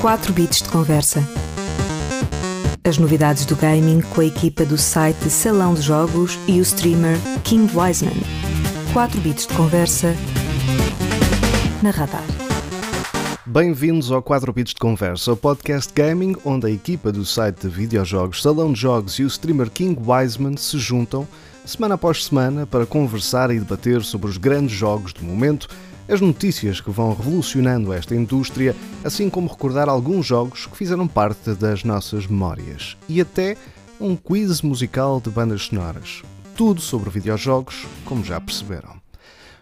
4 bits de conversa. As novidades do gaming com a equipa do site Salão de Jogos e o streamer King Wiseman. 4 bits de conversa na Radar. Bem-vindos ao 4 Bits de Conversa, o podcast gaming onde a equipa do site de videojogos Salão de Jogos e o streamer King Wiseman se juntam semana após semana para conversar e debater sobre os grandes jogos do momento, as notícias que vão revolucionando esta indústria, assim como recordar alguns jogos que fizeram parte das nossas memórias e até um quiz musical de bandas sonoras. Tudo sobre videojogos, como já perceberam.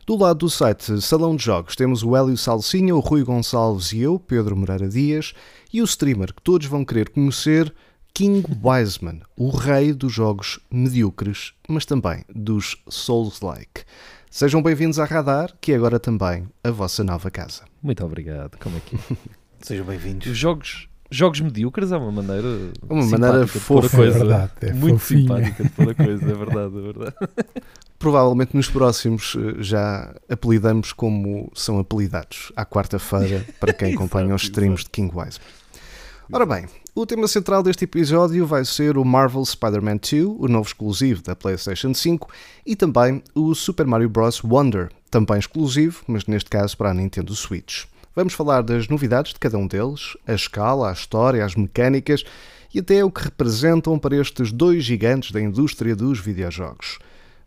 Do lado do site Salão de Jogos temos o Hélio Salsinha, o Rui Gonçalves e eu, Pedro Moreira Dias, e o streamer que todos vão querer conhecer, King Wiseman, o rei dos jogos medíocres, mas também dos Souls-like. Sejam bem-vindos à Radar, que é agora também a vossa nova casa. Muito obrigado. Como é que é? Sejam bem-vindos. Os jogos, jogos medíocres é uma maneira. Uma maneira simpática de pôr a fofa, coisa. é verdade, é muito fofinha. simpática de pôr a coisa, é verdade, é verdade. Provavelmente nos próximos eh, já apelidamos como são apelidados à quarta-feira para quem acompanha os streams de King Wiseman. Ora bem, o tema central deste episódio vai ser o Marvel Spider-Man 2, o novo exclusivo da PlayStation 5, e também o Super Mario Bros. Wonder, também exclusivo, mas neste caso para a Nintendo Switch. Vamos falar das novidades de cada um deles, a escala, a história, as mecânicas e até o que representam para estes dois gigantes da indústria dos videojogos.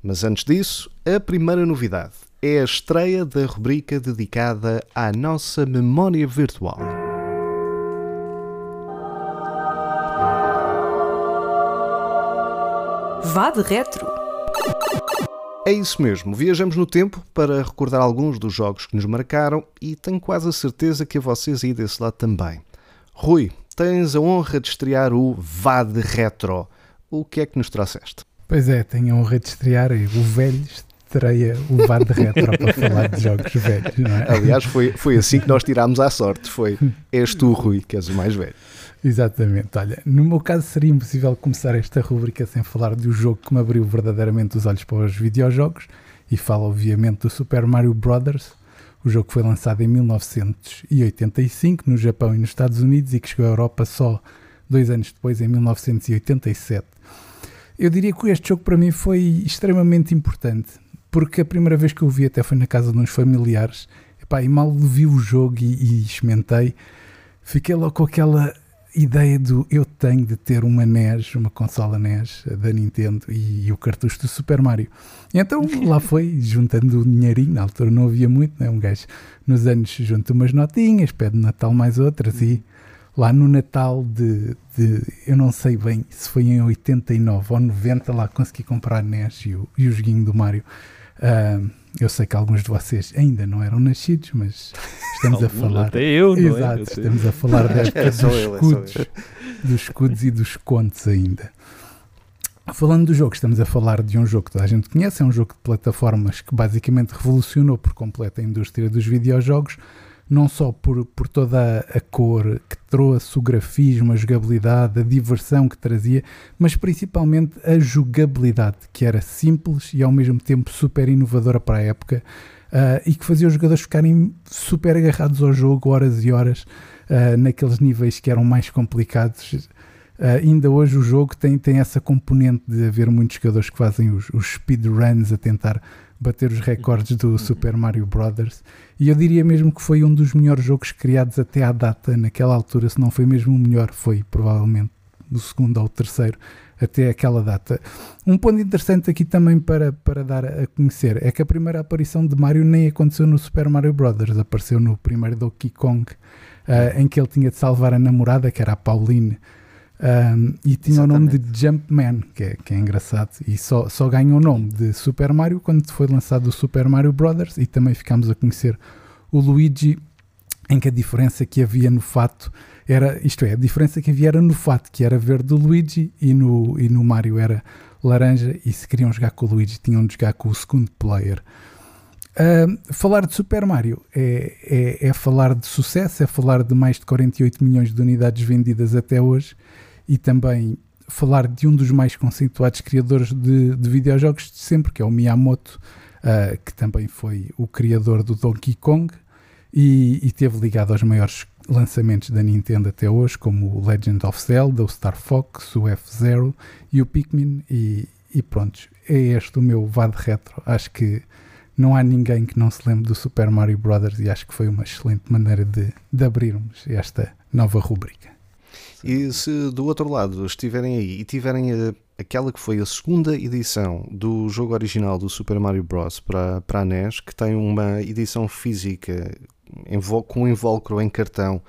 Mas antes disso, a primeira novidade é a estreia da rubrica dedicada à nossa memória virtual. Vá de retro. É isso mesmo, viajamos no tempo para recordar alguns dos jogos que nos marcaram e tenho quase a certeza que a vocês aí desse lado também. Rui, tens a honra de estrear o Vá de Retro. O que é que nos trouxeste? Pois é, tenho a honra de estrear o velho estreia o VAR de retro para falar de jogos velhos, não é? Aliás, foi, foi assim que nós tirámos à sorte. Foi, és tu, Rui, que és o mais velho. Exatamente. Olha, no meu caso seria impossível começar esta rubrica sem falar do jogo que me abriu verdadeiramente os olhos para os videojogos e falo obviamente do Super Mario Brothers, o jogo que foi lançado em 1985 no Japão e nos Estados Unidos e que chegou à Europa só dois anos depois, em 1987. Eu diria que este jogo para mim foi extremamente importante, porque a primeira vez que eu o vi até foi na casa de uns familiares, Epá, e mal vi o jogo e, e experimentei, fiquei logo com aquela ideia do eu tenho de ter uma NES, uma consola NES da Nintendo e, e o cartucho do Super Mario. E então lá foi, juntando o dinheirinho, na altura não havia muito, né? um gajo nos anos junta umas notinhas, pede Natal mais outras e lá no Natal de, de- eu não sei bem se foi em 89 ou 90, lá consegui comprar a NES e o, e o joguinho do Mario. Ah, eu sei que alguns de vocês ainda não eram nascidos, mas estamos a falar. Até eu, não é? Exato, Até- estamos a falar da época É dos é escudos, dos escudos e dos contos ainda. Falando do jogo, estamos a falar de um jogo que toda a gente conhece, é um jogo de plataformas que basicamente revolucionou por completo a indústria dos videojogos, não só por, por toda a, cor que trouxe, o grafismo, a jogabilidade, a diversão que trazia, mas principalmente a jogabilidade, que era simples e ao mesmo tempo super inovadora para a época ah, e que fazia os jogadores ficarem super agarrados ao jogo horas e horas ah, naqueles níveis que eram mais complicados. Ah, ainda hoje o jogo tem, tem essa componente de haver muitos jogadores que fazem os, os speedruns a tentar bater os recordes do Super Mario Brothers. E eu diria mesmo que foi um dos melhores jogos criados até à data naquela altura, se não foi mesmo o melhor, foi provavelmente o segundo ou o terceiro até aquela data. Um ponto interessante aqui também para, para dar a conhecer é que a primeira aparição de Mario nem aconteceu no Super Mario Brothers, apareceu no primeiro Donkey Kong, ah, em que ele tinha de salvar a namorada, que era a Pauline, um, e tinha o nome de Jumpman, que é, que é engraçado, e só, só ganhou o nome de Super Mario quando foi lançado o Super Mario Brothers, e também ficámos a conhecer o Luigi, em que a diferença que havia no fato era, isto é, a diferença que havia era no fato, que era verde do Luigi e no, e no Mario era laranja, e se queriam jogar com o Luigi tinham de jogar com o segundo player. Falar de Super Mario é, é, é falar de sucesso, é falar de mais de 48 milhões de unidades vendidas até hoje e também falar de um dos mais conceituados criadores de, de videojogos de sempre, que é o Miyamoto, uh, que também foi o criador do Donkey Kong e, e teve ligado aos maiores lançamentos da Nintendo até hoje, como o Legend of Zelda, o Star Fox, o F-Zero e o Pikmin. E, e pronto, é este o meu VAD retro. Acho que não há ninguém que não se lembre do Super Mario Bros. e acho que foi uma excelente maneira de, de abrirmos esta nova rubrica. E se do outro lado estiverem aí e tiverem a, aquela que foi a segunda edição do jogo original do Super Mario Bros. para, para a NES, que tem uma edição física com invólucro em cartão,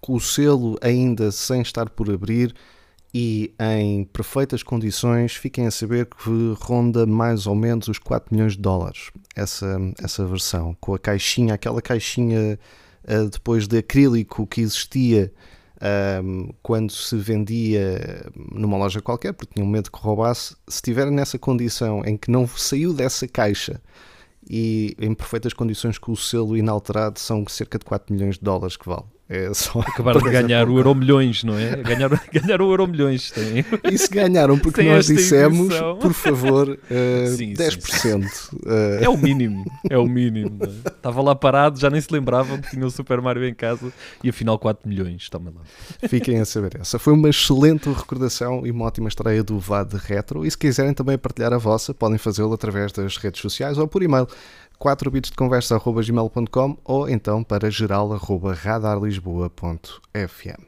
com o selo ainda sem estar por abrir e em perfeitas condições, fiquem a saber que ronda mais ou menos os 4 milhões de dólares essa, essa versão, com a caixinha, aquela caixinha uh, depois de acrílico que existia um, quando se vendia numa loja qualquer, porque tinham medo que roubasse, se estiver nessa condição em que não saiu dessa caixa e em perfeitas condições com o selo inalterado, são cerca de 4 milhões de dólares que vale. É só Acabaram de ganhar o Euro Milhões, não é? Ganharam, ganharam o Euro Milhões. Tem. E se ganharam porque nós dissemos, por favor, uh, sim, 10%. Sim, uh... É o mínimo, é o mínimo. É? Estava lá parado, já nem se lembravam que tinha o Super Mario em casa e afinal 4 milhões. Toma lá. Fiquem a saber essa. Foi uma excelente recordação e uma ótima estreia do VAD Retro. E se quiserem também partilhar a vossa, podem fazê-lo através das redes sociais ou por e-mail 4 bits de conversa gmail.com ou então para geral.radarlisboa.fm.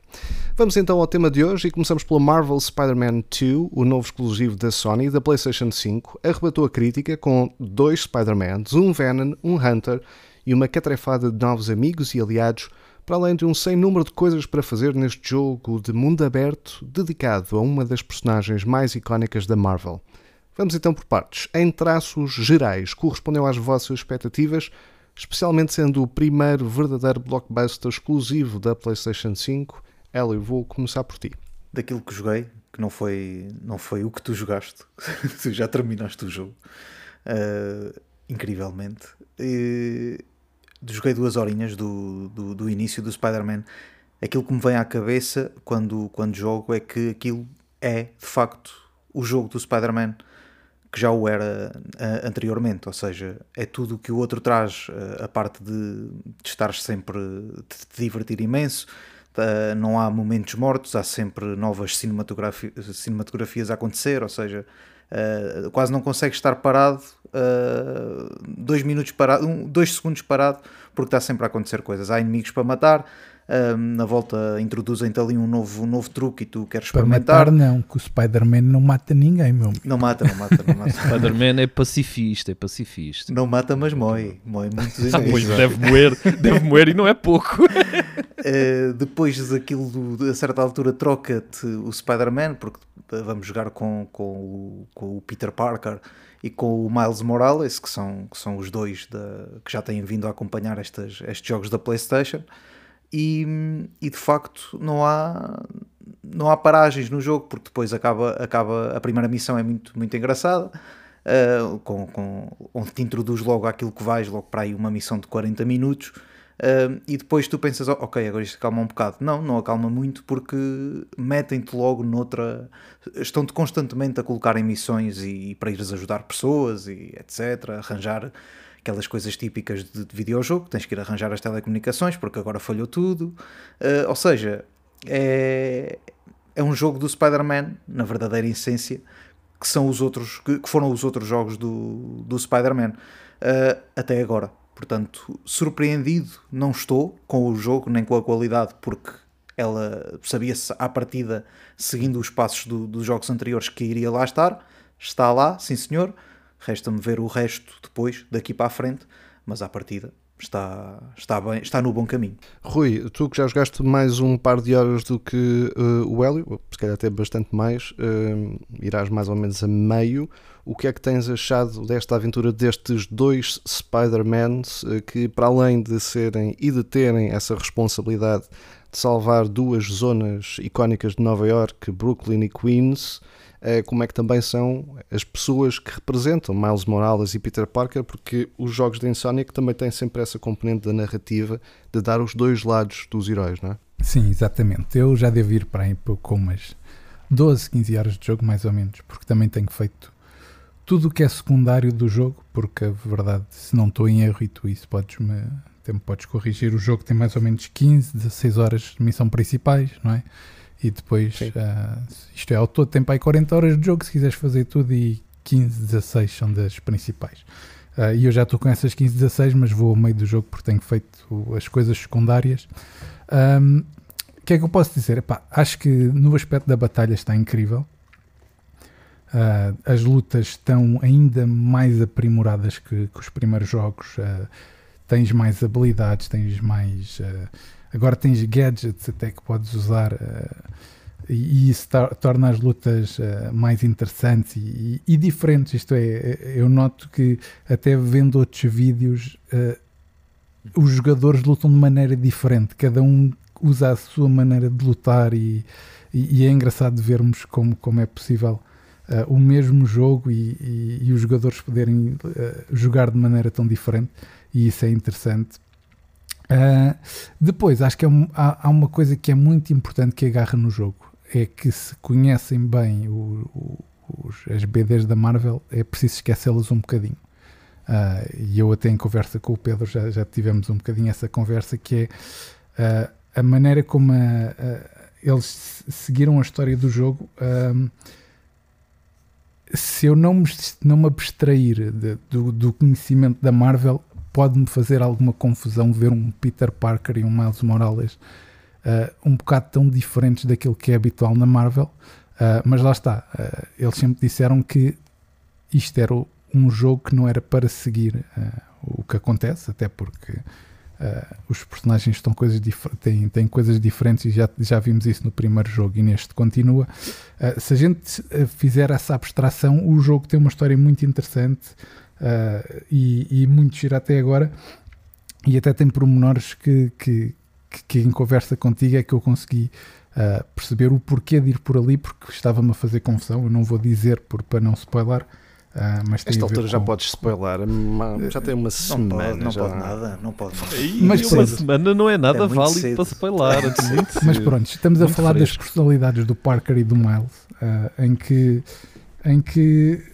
Vamos então ao tema de hoje e começamos pelo Marvel Spider-Man 2, o novo exclusivo da Sony da PlayStation 5. Arrebatou a crítica com dois Spider-Mans, um Venom, um Hunter e uma catrefada de novos amigos e aliados, para além de um sem número de coisas para fazer neste jogo de mundo aberto dedicado a uma das personagens mais icónicas da Marvel. Vamos então por partes. Em traços gerais, correspondeu às vossas expectativas, especialmente sendo o primeiro verdadeiro blockbuster exclusivo da PlayStation 5. Hélio, vou começar por ti. Daquilo que joguei, que não foi, não foi o que tu jogaste, tu já terminaste o jogo, uh, incrivelmente. E, joguei duas horinhas do, do, do início do Spider-Man. Aquilo que me vem à cabeça quando, quando jogo é que aquilo é, de facto, o jogo do Spider-Man que já o era uh, anteriormente, ou seja, é tudo o que o outro traz, uh, a parte de, de estar sempre, de te divertir imenso, uh, não há momentos mortos, há sempre novas cinematografi cinematografias a acontecer, ou seja, quase não consegue estar parado, dois minutos parado, um, dois segundos parado, porque está sempre a acontecer coisas. Há inimigos para matar, na volta introduzem-te ali um novo, um novo truque e tu queres experimentar. Para matar não, que o Spider-Man não mata ninguém, meu Não mata, não mata, não mata. Spider-Man é pacifista, é pacifista. Não mata, mas moe, moe muitos ah, pois deve moer, deve moer e não é pouco. uh, depois daquilo, a certa altura, troca-te o Spider-Man, porque vamos jogar com, com, o, com o Peter Parker e com o Miles Morales, que são, que são os dois que já têm vindo a acompanhar estas, estes jogos da PlayStation. E, e de facto não há não há paragens no jogo porque depois acaba, acaba a primeira missão é muito, muito engraçada. Uh, com, com, onde te introduz logo aquilo que vais logo para aí uma missão de 40 minutos e depois tu pensas ok agora isto acalma um bocado não, não acalma muito porque metem-te logo noutra estão-te constantemente a colocar em missões e, e para ires ajudar pessoas e etc, arranjar aquelas coisas típicas de, de videojogo, tens que ir arranjar as telecomunicações porque agora falhou tudo. Uh, ou seja, é, é um jogo do Spider-Man, na verdadeira essência, que são os outros, que foram os outros jogos do, do Spider-Man uh, até agora. Portanto, surpreendido não estou com o jogo nem com a qualidade, porque ela sabia-se à partida, seguindo os passos do, dos jogos anteriores, que iria lá estar. Está lá, sim senhor. Resta-me ver o resto depois, daqui para a frente, mas à partida está, está, bem, está no bom caminho. Rui, tu que já jogaste mais um par de horas do que uh, o Hélio, se calhar até bastante mais, uh, irás mais ou menos a meio. O que é que tens achado desta aventura destes dois Spider-Mans uh, que, para além de serem e de terem essa responsabilidade de salvar duas zonas icónicas de Nova York, Brooklyn e Queens, como é que também são as pessoas que representam Miles Morales e Peter Parker, porque os jogos de Insomniac também têm sempre essa componente da narrativa de dar os dois lados dos heróis, não é? Sim, exatamente. Eu já devo ir para aí com umas 12, 15 horas de jogo, mais ou menos, porque também tenho feito tudo o que é secundário do jogo, porque a verdade, se não estou em erro, e tu isso podes-me podes corrigir. O jogo tem mais ou menos 15, 16 horas de missão principais, não é? E depois, uh, isto é, ao todo tempo aí 40 horas de jogo se quiseres fazer tudo e 15, 16 são das principais. Uh, e eu já estou com essas 15, 16, mas vou ao meio do jogo porque tenho feito as coisas secundárias. Um, o que é que eu posso dizer? Epá, acho que no aspecto da batalha está incrível. Uh, as lutas estão ainda mais aprimoradas que, que os primeiros jogos. Uh, tens mais habilidades, tens mais. Uh, agora tens gadgets até que podes usar. e isso torna as lutas mais interessantes e, e, e, diferentes. Isto é, eu noto que até vendo outros vídeos, os jogadores lutam de maneira diferente. Cada um usa a sua maneira de lutar e, e, é engraçado vermos como, como é possível uh, o mesmo jogo e, e, os jogadores poderem uh, jogar de maneira tão diferente e isso é interessante. Uh, depois, acho que é há, há, uma coisa que é muito importante que agarra no jogo, é que se conhecem bem o, o, os, as BDs da Marvel, é preciso esquecê-las um bocadinho. Uh, e eu até em conversa com o Pedro já, já tivemos um bocadinho essa conversa que é uh, a maneira como a, a, eles seguiram a história do jogo, se eu não me, não me abstrair de, do, do, conhecimento da Marvel, pode-me fazer alguma confusão ver um Peter Parker e um Miles Morales uh, um bocado tão diferentes daquilo que é habitual na Marvel. Uh, mas lá está, uh, eles sempre disseram que isto era um jogo que não era para seguir o que acontece, até porque Uh, os personagens estão coisas têm, têm coisas diferentes e já, já vimos isso no primeiro jogo e neste continua. Uh, se a gente fizer essa abstração, o jogo tem uma história muito interessante uh, e, e, muito gira até agora e até tem pormenores que, que, que, que em conversa contigo é que eu consegui perceber o porquê de ir por ali porque estava-me a fazer confusão, eu não vou dizer por, para não spoiler, Uh, mas Esta altura já podes spoiler, já tem uma semana. Não pode, não já... pode nada, não pode. mas uma semana não é nada é válido cedo. para spoiler. É mas pronto, estamos a falar fresco. das personalidades do Parker e do Miles, uh, em, que, em que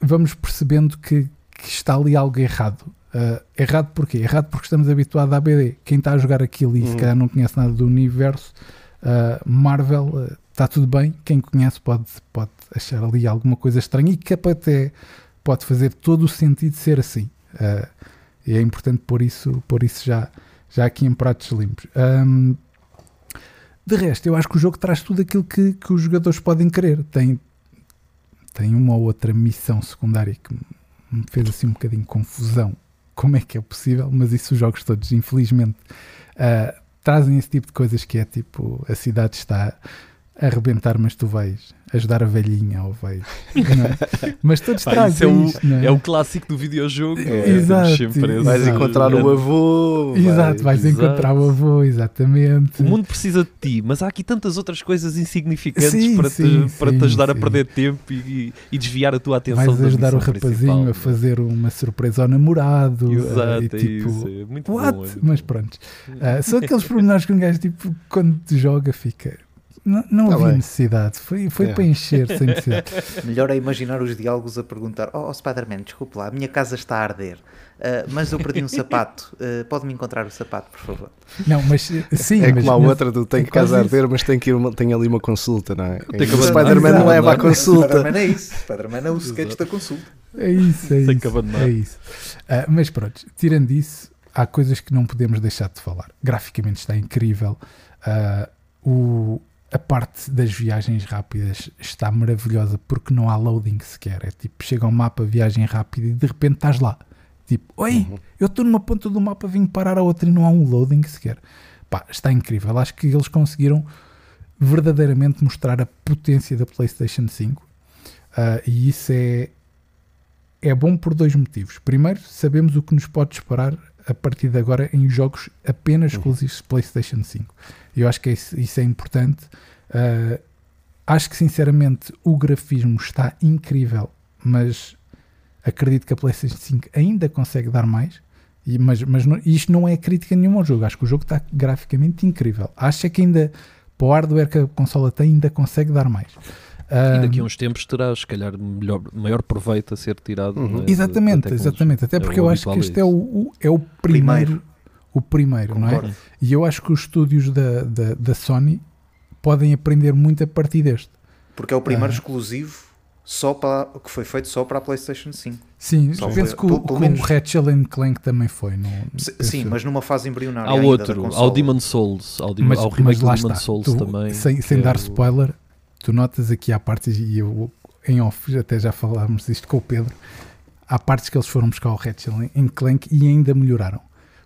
vamos percebendo que, que está ali algo errado. Uh, errado porquê? Errado porque estamos habituados à BD. Quem está a jogar aquilo e uhum. se calhar não conhece nada do universo, Marvel está tudo bem, quem conhece pode, pode achar ali alguma coisa estranha e que até pode fazer todo o sentido ser assim. Uh, e é importante pôr isso, pôr isso já, já aqui em pratos limpos. Um, de resto, eu acho que o jogo traz tudo aquilo que, que os jogadores podem querer. Tem, tem uma ou outra missão secundária que me fez assim um bocadinho confusão. Como é que é possível? Mas isso os jogos todos, infelizmente, uh, trazem esse tipo de coisas que é tipo a cidade está arrebentar, mas tu vais ajudar a velhinha ou vais. É? Mas todos Pá, trazem é o, isto, é? é? o clássico do videojogo. É, exato, vais encontrar o avô. Exato, vais, vais encontrar o avô, exatamente. O mundo precisa de ti, mas há aqui tantas outras coisas insignificantes sim, para, sim, te, para sim, te ajudar a perder tempo e, e, desviar a tua atenção. Vais ajudar o rapazinho principal. a fazer uma surpresa ao namorado. Exato, e, tipo, isso, é muito what? bom. É mas pronto. Uh, são aqueles pormenores que um gajo, tipo, quando te joga, fica não, não tá havia bem. necessidade, foi, foi é. para encher sem necessidade. Melhor é imaginar os diálogos a perguntar: Oh, oh Spider-Man, desculpe lá, a minha casa está a arder, uh, mas eu perdi um sapato, uh, pode-me encontrar o sapato, por favor? Não, mas sim. É mas, como a outra do tem é casa a arder, mas tem, que ir uma, tem ali uma consulta, não é? Tem que o Spider-Man não leva a consulta. Spider-Man é isso, Spider-Man é o sketch da consulta. É isso, é isso. É isso. Uh, mas pronto, tirando isso, há coisas que não podemos deixar de falar. Graficamente está incrível. o, a parte das viagens rápidas está maravilhosa porque não há loading sequer. É tipo, chega ao mapa, viagem rápida e de repente estás lá. Tipo, oi, uhum. eu estou numa ponta do mapa, vim parar a outra e não há um loading sequer. Pá, está incrível. Acho que eles conseguiram verdadeiramente mostrar a potência da PlayStation 5 uh, ah, e isso é, é bom por dois motivos. Primeiro, sabemos o que nos pode esperar a partir de agora em jogos apenas uhum. exclusivos de PlayStation 5. Eu acho que isso, isso é importante. Uh, acho que sinceramente o grafismo está incrível, mas acredito que a PlayStation 5 ainda consegue dar mais. E, mas mas não, isto não é crítica nenhuma ao jogo. Acho que o jogo está graficamente incrível. Acho que ainda, para o hardware que a consola tem, ainda consegue dar mais. E daqui a uns tempos terá, se calhar, melhor, maior proveito a ser tirado. Uhum. É, exatamente, exatamente. Até é porque é eu acho que este é o, o, é o primeiro, o primeiro, Concordo. não é? E eu acho que os estúdios da, da, da Sony podem aprender muito a partir deste. Porque é o primeiro Ah. exclusivo só para, que foi feito só para a PlayStation 5. Sim, Só penso foi- que o, pelo- pelo que o menos- Ratchet and Clank também foi. Não, Sim, eu. mas numa fase embrionária. Há ainda da outro, ao Demon Souls, ao, Demon, mas, ao remake do Demon está. Souls Tu, também. Sem, sem é dar o- spoiler, tu notas aqui há partes, e eu em off até já falámos disto com o Pedro, há partes que eles foram buscar o Ratchet and Clank e ainda melhoraram.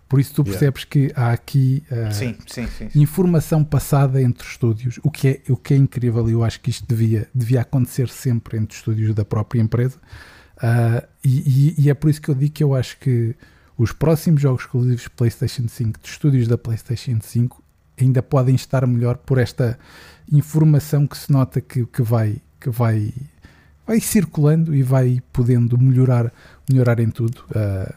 Por isso tu Yeah. percebes que há aqui ah, Sim, sim, sim. informação passada entre estúdios, o que é, o que é incrível e eu acho que isto devia, devia acontecer sempre entre estúdios da própria empresa. Ah, e, e- e é por isso que eu digo que eu acho que os próximos jogos exclusivos PlayStation 5 de estúdios da PlayStation 5 ainda podem estar melhor por esta informação que se nota que, que vai que vai vai circulando e vai podendo melhorar melhorar em tudo. Ah,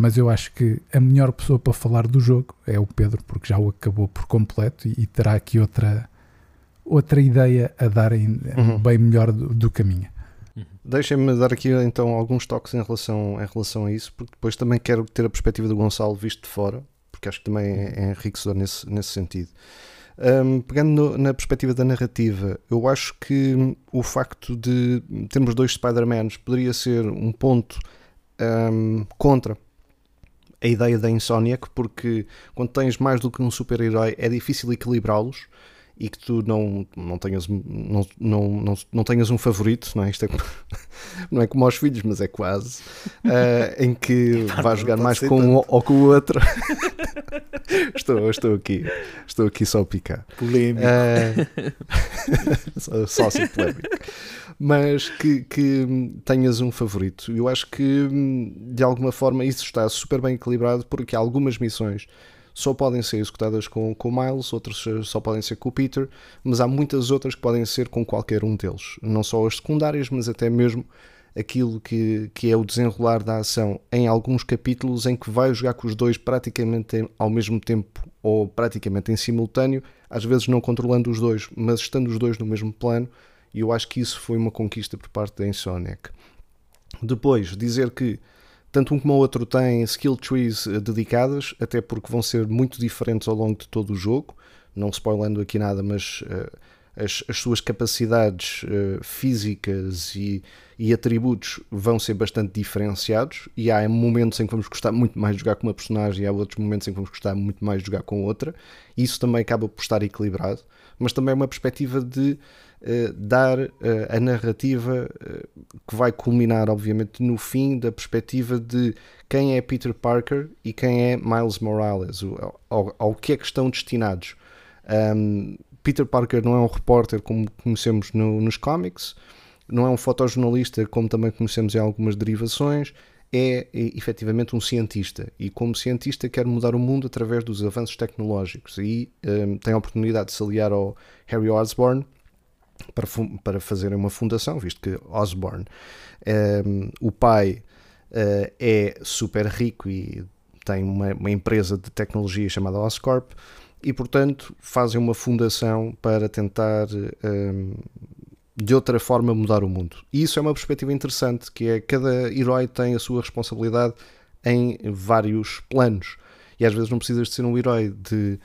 mas eu acho que a melhor pessoa para falar do jogo é o Pedro, porque já o acabou por completo e, e terá aqui outra, outra ideia a dar em- Uhum. bem melhor do, do caminho. Deixem-me dar aqui então alguns toques em relação, em relação a isso, porque depois também quero ter a perspectiva do Gonçalo visto de fora, porque acho que também é, é enriquecedor nesse, nesse sentido. Hum, pegando no- na perspectiva da narrativa, eu acho que o facto de termos dois Spider-Mans poderia ser um ponto hum, contra a ideia da Insomniac, porque quando tens mais do que um super-herói é difícil equilibrá-los e que tu não, não, tenhas, não, não, não, não tenhas um favorito, não é? Isto é como- não é como aos filhos, mas é quase, eh, em que Pá, vais não jogar mais com um ou com o outro. estou, estou aqui, estou aqui só a picar. Polémico. Eh, só, só ser polémico. Mas que, que tenhas um favorito. Eu acho que hum, de alguma forma isso está super bem equilibrado porque algumas missões só podem ser executadas com, com o Miles, outras só podem ser com o Peter, mas há muitas outras que podem ser com qualquer um deles. Não só as secundárias, mas até mesmo aquilo que, que é o desenrolar da ação em alguns capítulos em que vai jogar com os dois praticamente ao mesmo tempo ou praticamente em simultâneo, às vezes não controlando os dois, mas estando os dois no mesmo plano, e eu acho que isso foi uma conquista por parte da Insomniac. Depois, dizer que tanto um como o outro têm skill trees eh, dedicadas, até porque vão ser muito diferentes ao longo de todo o jogo, não spoilando aqui nada, mas eh, as, as suas capacidades eh, físicas e, e atributos vão ser bastante diferenciados, e há momentos em que vamos gostar muito mais de jogar com uma personagem e há outros momentos em que vamos gostar muito mais de jogar com outra. Isso também acaba por estar equilibrado, mas também é uma perspectiva de eh, dar eh, a narrativa eh, que vai culminar, obviamente, no fim da perspectiva de quem é Peter Parker e quem é Miles Morales, o- ao, ao que é que estão destinados. Um, Peter Parker não é um repórter como conhecemos no- nos cómics, não é um fotojornalista como também conhecemos em algumas derivações, é, é efetivamente um cientista e como cientista quer mudar o mundo através dos avanços tecnológicos e um, tem a oportunidade de se aliar ao Harry Osborn para, para fazerem uma fundação, visto que Osborn, um, o pai, uh, é super rico e tem uma, uma empresa de tecnologia chamada Oscorp e, portanto, fazem uma fundação para tentar um, de outra forma mudar o mundo. E isso é uma perspectiva interessante, que é cada herói tem a sua responsabilidade em vários planos. E às vezes não precisas de ser um herói de,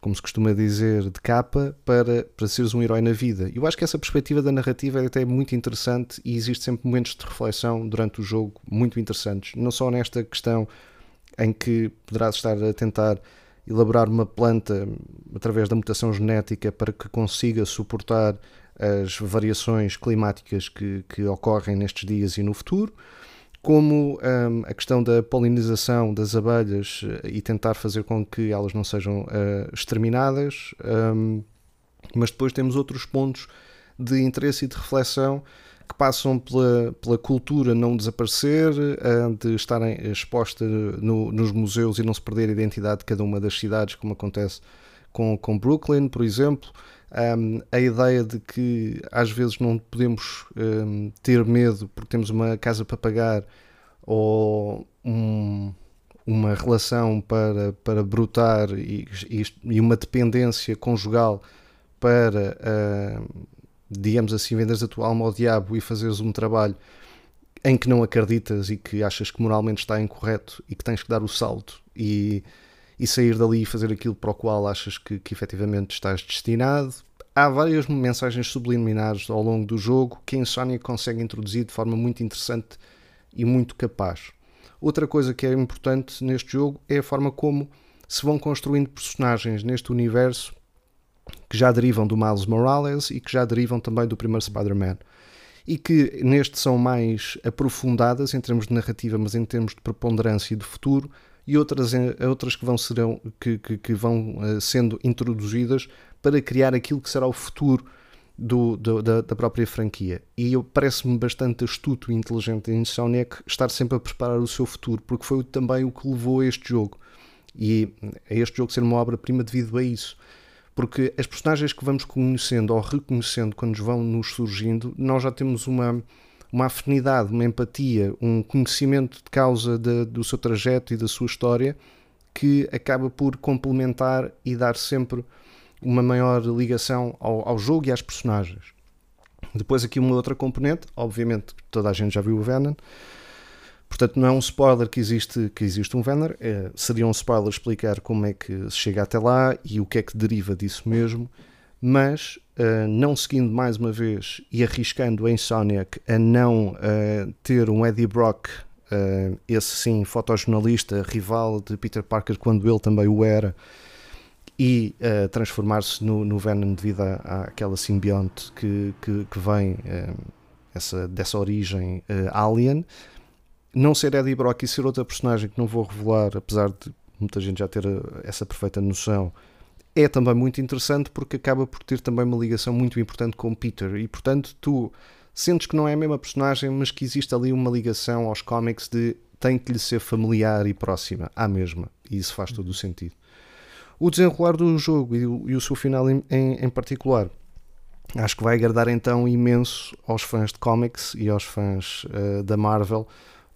como se costuma dizer, de capa para, para seres um herói na vida. Eu acho que essa perspectiva da narrativa é até muito interessante e existe sempre momentos de reflexão durante o jogo muito interessantes. Não só nesta questão em que poderás estar a tentar elaborar uma planta através da mutação genética para que consiga suportar as variações climáticas que, que ocorrem nestes dias e no futuro, como hum, a questão da polinização das abelhas eh, e tentar fazer com que elas não sejam eh, exterminadas, hum, mas depois temos outros pontos de interesse e de reflexão que passam pela, pela cultura não desaparecer, eh, de estarem exposta no- nos museus e não se perder a identidade de cada uma das cidades, como acontece com, com Brooklyn, por exemplo. Um, a ideia de que às vezes não podemos um, ter medo porque temos uma casa para pagar ou um- uma relação para, para brotar e, e uma dependência conjugal para, uh, digamos assim, venderes a tua alma ao diabo e fazeres um trabalho em que não acreditas e que achas que moralmente está incorreto e que tens que dar o salto e, e sair dali e fazer aquilo para o qual achas que, que efetivamente estás destinado. Há várias mensagens subliminares ao longo do jogo que a Insomnia consegue introduzir de forma muito interessante e muito capaz. Outra coisa que é importante neste jogo é a forma como se vão construindo personagens neste universo que já derivam do Miles Morales e que já derivam também do primeiro Spider-Man. E que neste são mais aprofundadas em termos de narrativa, mas em termos de preponderância e de futuro, e outras, outras que vão, serão, que, que, que vão uh, sendo introduzidas para criar aquilo que será o futuro do, do, da, da, própria franquia. E parece-me bastante astuto e inteligente em Insomniac estar sempre a preparar o seu futuro, porque foi também o que levou a este jogo. E a este jogo ser uma obra-prima devido a isso. Porque as personagens que vamos conhecendo ou reconhecendo quando vão nos surgindo, nós já temos uma, uma afinidade, uma empatia, um conhecimento de causa de, do seu trajeto e da sua história que acaba por complementar e dar sempre uma maior ligação ao, ao jogo e às personagens. Depois aqui uma outra componente, obviamente toda a gente já viu o Venom, portanto não é um spoiler que existe, que existe um Venom, é, seria um spoiler explicar como é que se chega até lá e o que é que deriva disso mesmo, mas uh, não seguindo mais uma vez e arriscando a Insomniac a não uh, ter um Eddie Brock, uh, esse sim, fotojornalista, rival de Peter Parker quando ele também o era, e transformar-se no, no, Venom devido à, àquela simbionte que, que, que vem essa, dessa origem alien. Não ser Eddie Brock e ser outra personagem que não vou revelar, apesar de muita gente já ter essa perfeita noção, é também muito interessante porque acaba por ter também uma ligação muito importante com Peter. E portanto tu sentes que não é a mesma personagem mas que existe ali uma ligação aos cómics de tem que lhe ser familiar e próxima à mesma. E isso faz todo o sentido. O desenrolar do jogo e o, e o seu final em, em, em, particular acho que vai agradar então imenso aos fãs de cómics e aos fãs uh, da Marvel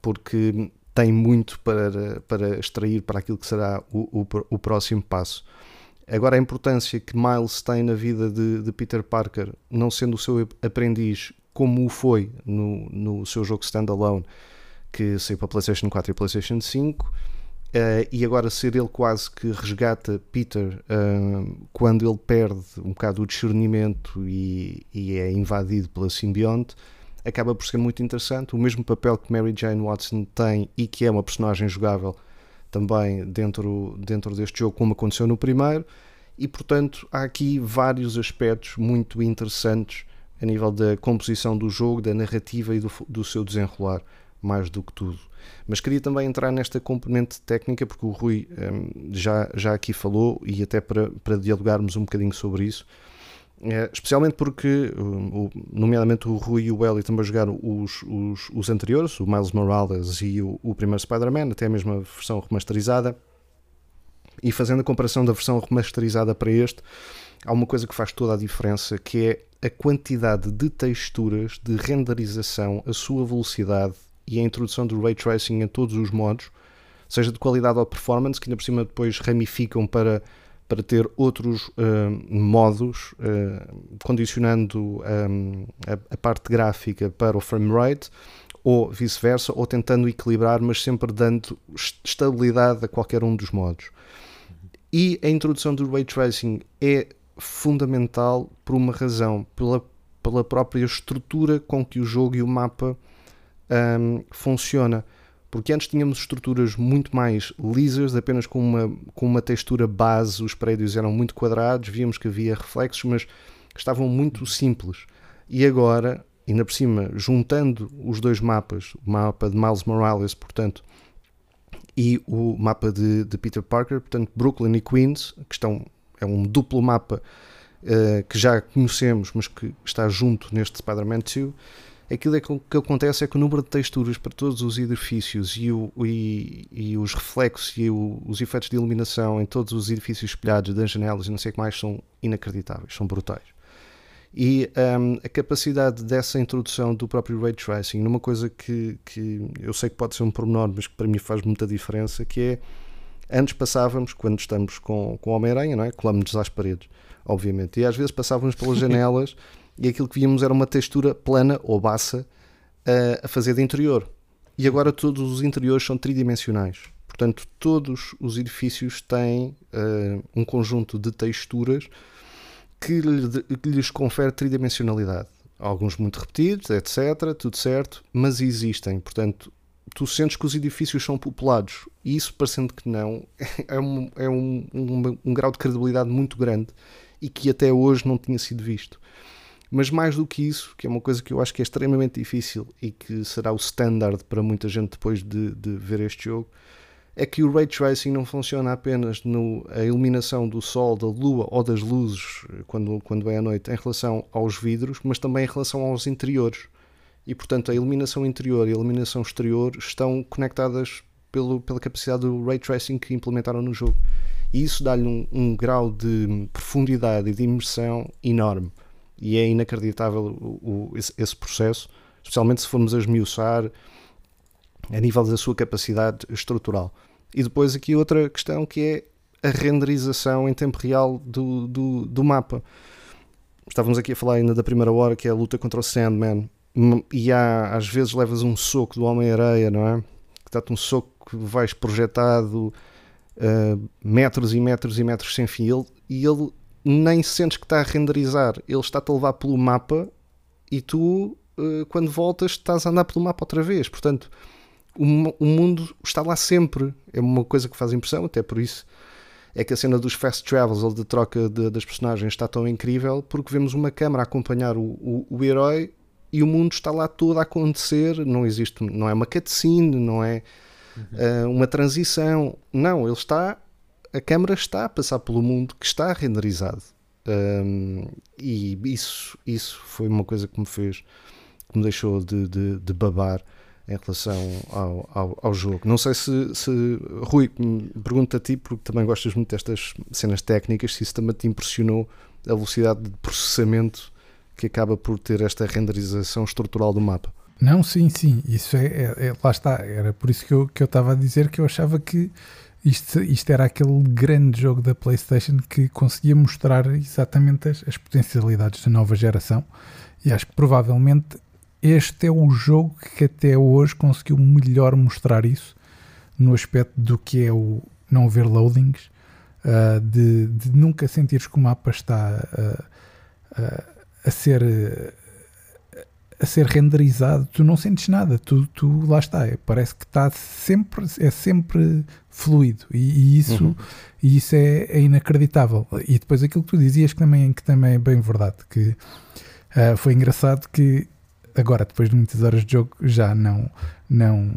porque tem muito para, para extrair para aquilo que será o, o, o próximo passo Agora, a importância que Miles tem na vida de, de Peter Parker, não sendo o seu aprendiz como o foi no, no seu jogo standalone, que saiu para PlayStation 4 e PlayStation 5, uh, eh, e agora ser ele quase que resgata Peter uh, quando ele perde um bocado o discernimento e, e, é invadido pela simbionte, acaba por ser muito interessante. O mesmo papel que Mary Jane Watson tem e que é uma personagem jogável também dentro, dentro deste jogo, como aconteceu no primeiro, e portanto há aqui vários aspectos muito interessantes a nível da composição do jogo, da narrativa e do, do seu desenrolar, mais do que tudo. Mas queria também entrar nesta componente técnica, porque o Rui um, já, já aqui falou, e até para, para dialogarmos um bocadinho sobre isso, especialmente porque, o, nomeadamente, o Rui e o Eli também jogaram os, os, os anteriores, o Miles Morales e o, o primeiro Spider-Man, até a mesma versão remasterizada. E fazendo a comparação da versão remasterizada para este, há uma coisa que faz toda a diferença, que é a quantidade de texturas, de renderização, a sua velocidade e a introdução do ray tracing em todos os modos, seja de qualidade ou performance, que ainda por cima depois ramificam para para ter outros uh, modos, uh, condicionando um, a, a, parte gráfica para o frame rate, ou vice-versa, ou tentando equilibrar, mas sempre dando estabilidade a qualquer um dos modos. E a introdução do ray tracing é fundamental por uma razão, pela, pela própria estrutura com que o jogo e o mapa um, funciona porque antes tínhamos estruturas muito mais lisas, apenas com uma, com uma textura base, os prédios eram muito quadrados, víamos que havia reflexos, mas estavam muito simples. E agora, ainda por cima, juntando os dois mapas, o mapa de Miles Morales, portanto, e o mapa de, de Peter Parker, portanto, Brooklyn e Queens, que estão, é um duplo mapa uh, que já conhecemos, mas que está junto neste Spider-Man 2 aquilo é que, que acontece é que o número de texturas para todos os edifícios e, o, e, e os reflexos e o, os efeitos de iluminação em todos os edifícios espelhados das janelas e não sei o que mais são inacreditáveis, são brutais. E um, a capacidade dessa introdução do próprio ray tracing numa coisa que, que eu sei que pode ser um pormenor, mas que para mim faz muita diferença, que é antes passávamos, quando estamos com, com Homem-Aranha, não é? Colamos-nos às paredes, obviamente, e às vezes passávamos pelas janelas e aquilo que víamos era uma textura plana ou bassa a, a fazer de interior. E agora todos os interiores são tridimensionais. Portanto, todos os edifícios têm uh, um conjunto de texturas que, lhe, que lhes confere tridimensionalidade. Alguns muito repetidos, etc. Tudo certo, mas existem. Portanto, tu sentes que os edifícios são populados. E isso, parecendo que não, é, um, é um, um, um grau de credibilidade muito grande e que até hoje não tinha sido visto. Mas mais do que isso, que é uma coisa que eu acho que é extremamente difícil e que será o standard para muita gente depois de, de ver este jogo, é que o ray tracing não funciona apenas na iluminação do sol, da lua ou das luzes quando, quando é à noite em relação aos vidros, mas também em relação aos interiores. E portanto, a iluminação interior e a iluminação exterior estão conectadas pelo, pela capacidade do ray tracing que implementaram no jogo. E isso dá-lhe um, um, grau de profundidade e de imersão enorme. E é inacreditável o, o, esse, esse, processo, especialmente se formos a esmiuçar a nível da sua capacidade estrutural. E depois aqui outra questão que é a renderização em tempo real do, do, do mapa. Estávamos aqui a falar ainda da primeira hora, que é a luta contra o Sandman. E há, às vezes levas um soco do Homem-Areia, não é? Que dá-te um soco que vais projetado uh, metros e metros e metros sem fim. Ele, e ele nem sentes que está a renderizar. Ele está-te a levar pelo mapa e tu, uh, quando voltas, estás a andar pelo mapa outra vez. Portanto, o, o, mundo está lá sempre. É uma coisa que faz impressão, até por isso é que a cena dos fast travels ou de troca de, das personagens está tão incrível, porque vemos uma câmera a acompanhar o, o, o, herói e o mundo está lá todo a acontecer. Não existe, não é uma cutscene, não é uhum. uh, uma transição. Não, ele está, a câmera está a passar pelo mundo que está renderizado. Um, e isso, isso foi uma coisa que me fez, que me deixou de, de, de babar em relação ao, ao, ao, jogo. Não sei se, se Rui, pergunto a ti, porque também gostas muito destas cenas técnicas, se isso também te impressionou a velocidade de processamento que acaba por ter esta renderização estrutural do mapa. Não, sim, sim, isso é, é, é lá está, era por isso que eu, que eu estava a dizer que eu achava que isto, isto era aquele grande jogo da PlayStation que conseguia mostrar exatamente as, as potencialidades da nova geração. E acho que provavelmente este é o jogo que até hoje conseguiu melhor mostrar isso no aspecto do que é o não ver loadings, uh, de, de, nunca sentires que o mapa está uh, uh, a ser a ser renderizado, tu não sentes nada, tu, tu lá está, é, parece que está sempre, é sempre fluido e, e isso, uhum. e isso é, é, inacreditável. E depois aquilo que tu dizias que também, que também é bem verdade, que uh, foi engraçado que agora, depois de muitas horas de jogo, já não, não.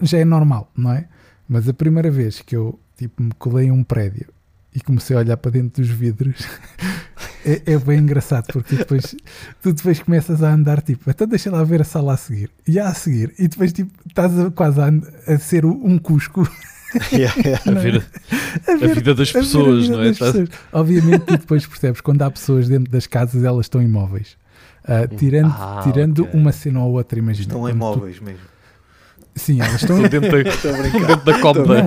Já é normal, não é? Mas a primeira vez que eu tipo, me colei a um prédio e comecei a olhar para dentro dos vidros é, é, bem engraçado porque depois tu depois começas a andar tipo, então deixa lá ver a sala a seguir e a seguir e depois tipo estás a, quase a, a ser um cusco yeah, yeah. A, vida, a, ver, a, vida, das pessoas, vida não é? Das pessoas. Obviamente, tu depois percebes quando há pessoas dentro das casas, elas estão imóveis. Uh, tirando ah, tirando okay. uma cena ou outra, imagina. Estão imóveis tu... mesmo. Sim, elas estão dentro da, dentro da cómoda.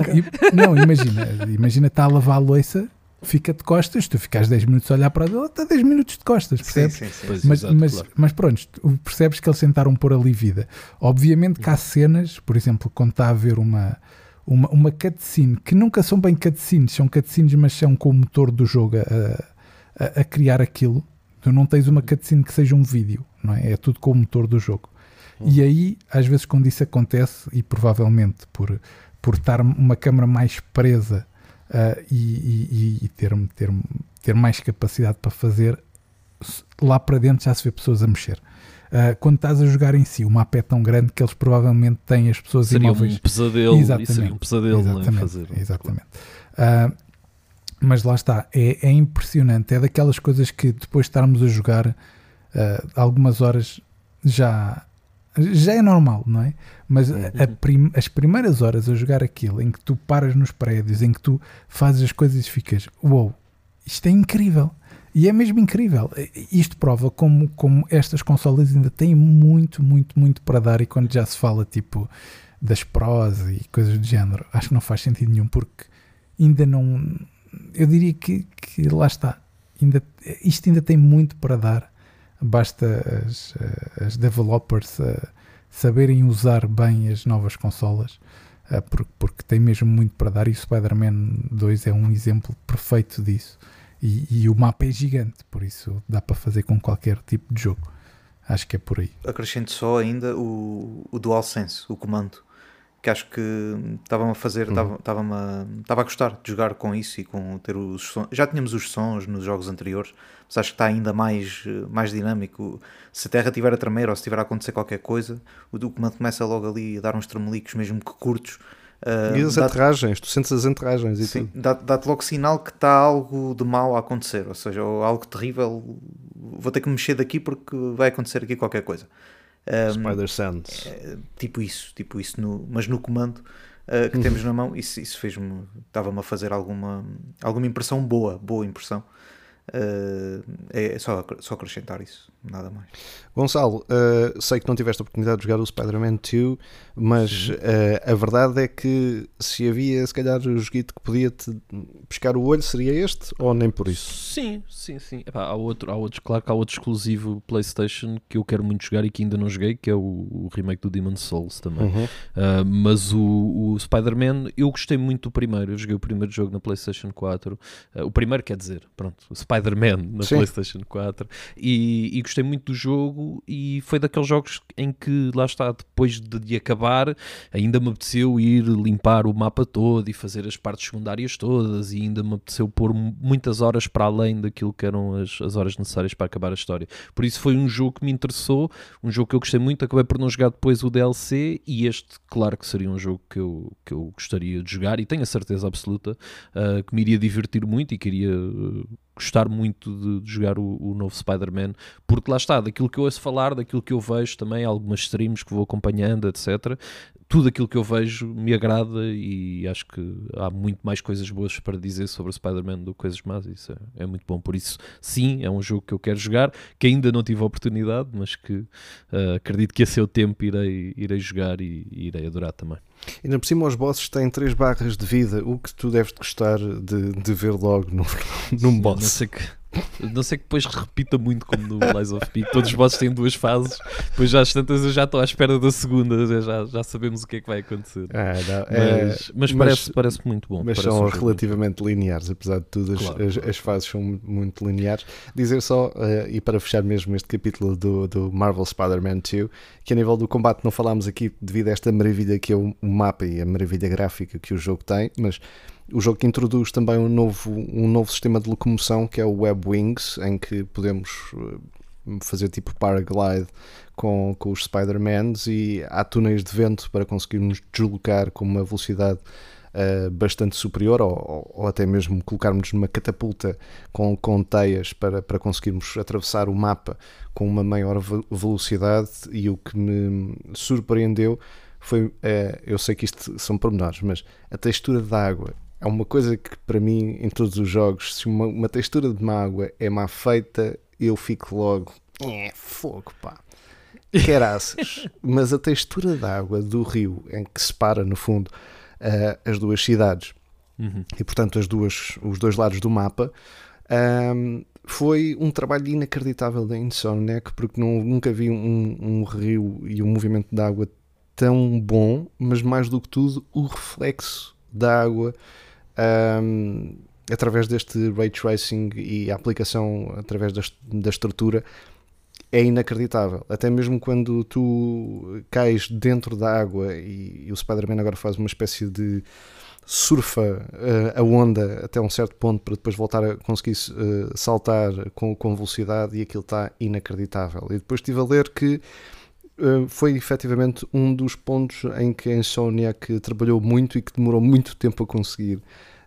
Não, não, imagina, imagina está a lavar a louça, fica de costas, tu ficas 10 minutos a olhar para ela, está 10 minutos de costas, percebes? Sim, sim, sim. Mas, exato, mas, claro. mas pronto, percebes que eles tentaram pôr ali vida. Obviamente que há cenas, por exemplo, quando está a haver uma, uma, uma cutscene, que nunca são bem cutscenes, são cutscenes, mas são com o motor do jogo a, a, a criar aquilo Tu não tens uma cutscene que seja um vídeo, não é? É tudo com o motor do jogo. E aí, às vezes, quando isso acontece, e provavelmente por, por estar uma câmera mais presa uh, e, e, e, ter, ter, ter mais capacidade para fazer, lá para dentro já se vê pessoas a mexer. Uh, quando estás a jogar em si, o mapa é tão grande que eles provavelmente têm as pessoas seria imóveis. Um pesadelo, exatamente, seria um pesadelo é? exatamente, fazer. Exatamente. Uh, mas lá está, é, é, impressionante. É daquelas coisas que depois de estarmos a jogar uh, algumas horas já, já é normal, não é? Mas uhum. prim, as primeiras horas a jogar aquilo em que tu paras nos prédios, em que tu fazes as coisas e ficas, uou, wow, isto é incrível. E é mesmo incrível. Isto prova como, como estas consolas ainda têm muito, muito, muito para dar. E quando já se fala tipo das prós e coisas do género, acho que não faz sentido nenhum porque ainda não eu diria que, que lá está. Ainda, isto ainda tem muito para dar. Basta as, as developers uh, saberem usar bem as novas consolas. uh, porque, porque tem mesmo muito para dar e o Spider-Man 2 é um exemplo perfeito disso. E, e, o mapa é gigante, por isso dá para fazer com qualquer tipo de jogo. Acho que é por aí. Acrescento só ainda o, o DualSense, o comando, que acho que estava a fazer, estava uhum. a, estava a gostar de jogar com isso e com ter os sons. Já tínhamos os sons nos jogos anteriores, mas acho que está ainda mais, mais dinâmico. Se a terra estiver a tremer ou se estiver a acontecer qualquer coisa, o, o comando começa logo ali a dar uns tremelicos, mesmo que curtos Uh, e as aterragens, tu sentes as aterragens e sim, Dá-te dá logo sinal que está algo de mal a acontecer, ou seja, ou algo terrível. Vou ter que mexer daqui porque vai acontecer aqui qualquer coisa. Um, Spider Sense. É, tipo isso, tipo isso, no, mas no comando uh, que uhum. temos na mão, isso, isso fez-me, estava-me a fazer alguma, alguma impressão boa, boa impressão. Uh, é só, só acrescentar isso, nada mais. Gonçalo, uh, sei que não tiveste a oportunidade de jogar o Spider-Man 2, mas uh, a verdade é que se havia se calhar o joguito que podia-te pescar o olho, seria este ou nem por isso? Sim, sim, sim. Epá, há, outro, há outros, claro que há outro exclusivo PlayStation que eu quero muito jogar e que ainda não joguei, que é o, o remake do Demon Souls também. Uhum. mas o, o Spider-Man, eu gostei muito do primeiro. Eu joguei o primeiro jogo na PlayStation 4. o primeiro quer dizer, pronto, Spider-Man na Sim. PlayStation 4 e, e, gostei muito do jogo e foi daqueles jogos em que lá está, depois de acabar, ainda me apeteceu ir limpar o mapa todo e fazer as partes secundárias todas e ainda me apeteceu pôr muitas horas para além daquilo que eram as, as horas necessárias para acabar a história. Por isso foi um jogo que me interessou, um jogo que eu gostei muito, acabei por não jogar depois o DLC e este, claro que seria um jogo que eu, que eu gostaria de jogar e tenho a certeza absoluta uh, que me iria divertir muito e queria uh, gostar muito de, de jogar o, o novo Spider-Man, porque lá está, daquilo que eu ouço falar, daquilo que eu vejo também, algumas streams que vou acompanhando, etc tudo aquilo que eu vejo me agrada e acho que há muito mais coisas boas para dizer sobre o Spider-Man do que coisas más. Isso é, é, muito bom. Por isso, sim, é um jogo que eu quero jogar, que ainda não tive a oportunidade, mas que uh, acredito que a seu tempo irei, irei jogar e, e irei adorar também. Ainda por cima, os bosses têm 3 barras de vida, o que tu deves gostar de, de ver logo no, num boss. Que não sei que depois repita muito como no Lies of P. Todos os bosses têm duas fases, depois já às tantas eu já estou à espera da segunda, já, já sabemos o que é que vai acontecer. É, não, é, mas, mas, parece, parece muito bom. Mas são um relativamente lineares, apesar de tudo, as, claro. as, as, fases são muito lineares. Dizer só, uh, e para fechar mesmo este capítulo do, do Marvel Spider-Man 2, que a nível do combate não falámos aqui devido a esta maravilha que é o mapa e a maravilha gráfica que o jogo tem, mas o jogo que introduz também um novo, um novo sistema de locomoção que é o Web Wings, em que podemos eh, fazer tipo paraglide com, com os Spider-Mans e há túneis de vento para conseguirmos deslocar com uma velocidade uh, bastante superior ou, ou, até mesmo colocarmos numa catapulta com, com teias para, para conseguirmos atravessar o mapa com uma maior velocidade. E o que me surpreendeu foi, uh, eu sei que isto são pormenores, mas a textura da água é uma coisa que para mim em todos os jogos, se uma, uma textura de mágoa é má feita, eu fico logo é fogo, pá. Queraças. Mas a textura da água do rio em que separa no fundo uh, as duas cidades uhum. e portanto as duas, os dois lados do mapa um, foi um trabalho inacreditável da Insomniac porque não, nunca vi um, um rio e um movimento de água tão bom, mas mais do que tudo o reflexo da água um, através deste ray tracing e a aplicação através da, da estrutura é inacreditável. Até mesmo quando tu cais dentro da água e, e o Spider-Man agora faz uma espécie de surfa uh, a onda até um certo ponto para depois voltar a conseguir uh, saltar com, com velocidade e aquilo está inacreditável. E depois estive a ler que uh, foi efetivamente um dos pontos em que a Insomniac trabalhou muito e que demorou muito tempo a conseguir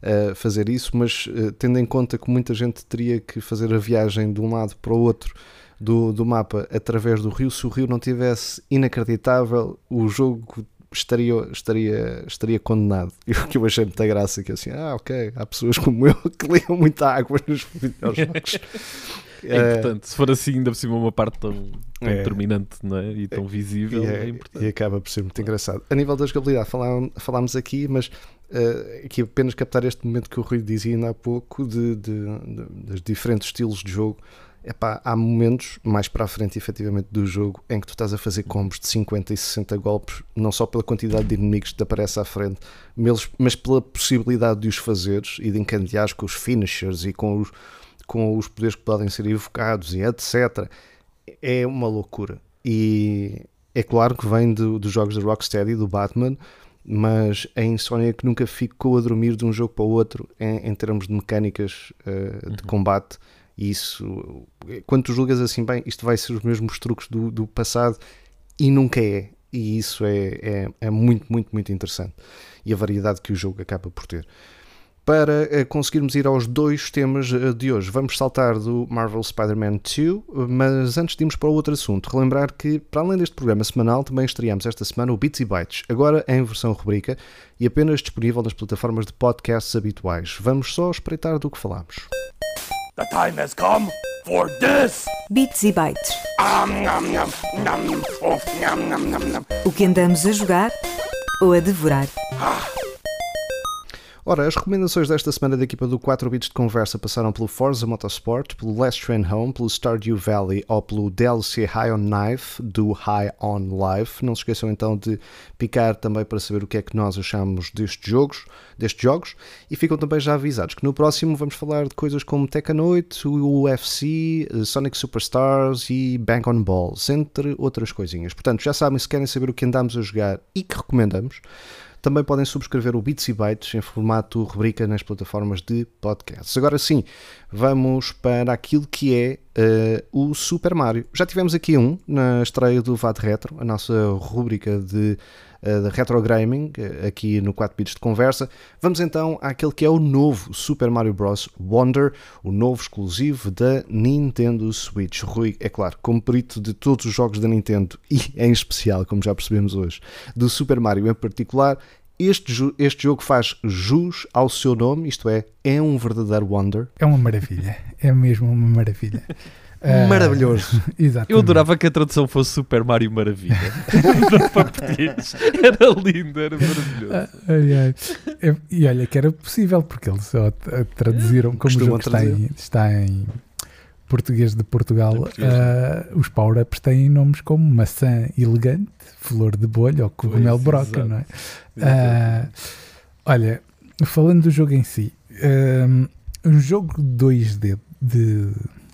uh, fazer isso, mas uh, tendo em conta que muita gente teria que fazer a viagem de um lado para o outro do, do mapa através do rio, se o rio não tivesse inacreditável, o jogo estaria, estaria, estaria condenado. E o que eu achei muita graça, que é assim, ah, ok, há pessoas como eu que liam muita água nos videojogos. É importante, se for assim, ainda por cima uma parte tão, tão é, determinante não é? e tão visível, e é, é, importante. E acaba por ser muito engraçado. A nível da jogabilidade, falámos aqui, mas uh, aqui apenas captar este momento que o Rui dizia ainda há pouco, de, de, de, dos diferentes estilos de jogo Epá, há momentos mais para a frente, efetivamente, do jogo em que tu estás a fazer combos de 50 e 60 golpes, não só pela quantidade de inimigos que te aparece à frente, mas pela possibilidade de os fazeres e de encandeares com os finishers e com os, com os poderes que podem ser evocados e etc. É uma loucura. E é claro que vem do, dos jogos da Rocksteady, do Batman, mas a insónia que nunca ficou a dormir de um jogo para o outro em, em termos de mecânicas uh, de uhum. combate e isso, quando tu julgas assim, bem, isto vai ser os mesmos truques do, do passado e nunca é. E isso é, é, é muito, muito, muito interessante. E a variedade que o jogo acaba por ter para eh, conseguirmos ir aos dois temas eh, de hoje. Vamos saltar do Marvel Spider-Man 2, mas antes de irmos para outro assunto, relembrar que, para além deste programa semanal, também estreamos esta semana o Bits e Bytes, agora em versão rubrica e apenas disponível nas plataformas de podcasts habituais. Vamos só espreitar do que falamos. The time has come for this! Bits e bytes. O que andamos a jogar ou a devorar. Ah. Ora, as recomendações desta semana da equipa do 4 Bits de Conversa passaram pelo Forza Motorsport, pelo Last Train Home, pelo Stardew Valley ou pelo DLC High on Knife do High on Life. Não se esqueçam então de picar também para saber o que é que nós achamos destes jogos, destes jogos e ficam também já avisados que no próximo vamos falar de coisas como Tekken 8, o UFC, Sonic Superstars e Bank on Balls, entre outras coisinhas. Portanto, já sabem se querem saber o que andamos a jogar e que recomendamos. Também podem subscrever o Bits e Bytes em formato rubrica nas plataformas de podcasts. Agora sim, vamos para aquilo que é uh, o Super Mario. Já tivemos aqui um na estreia do VAT Retro, a nossa rubrica de uh, de retro gaming, uh, aqui no 4 bits de conversa. Vamos então àquele que é o novo Super Mario Bros. Wonder, o novo exclusivo da Nintendo Switch. Rui, é claro, como perito de todos os jogos da Nintendo e em especial, como já percebemos hoje, do Super Mario em particular, este, este jogo faz jus ao seu nome, isto é, é um verdadeiro Wonder. É uma maravilha, é mesmo uma maravilha. Uh, Maravilhoso. Exatamente. Eu adorava que a tradução fosse Super Mario Maravilha. era lindo, era maravilhoso. Uh, ai, ai. E olha que era possível, porque eles só traduziram como o jogo está em, está em, português de Portugal. Uh, os power-ups têm nomes como maçã elegante, flor de bolha ou cogumelo broca, não é? olha, falando do jogo em si, um jogo 2D de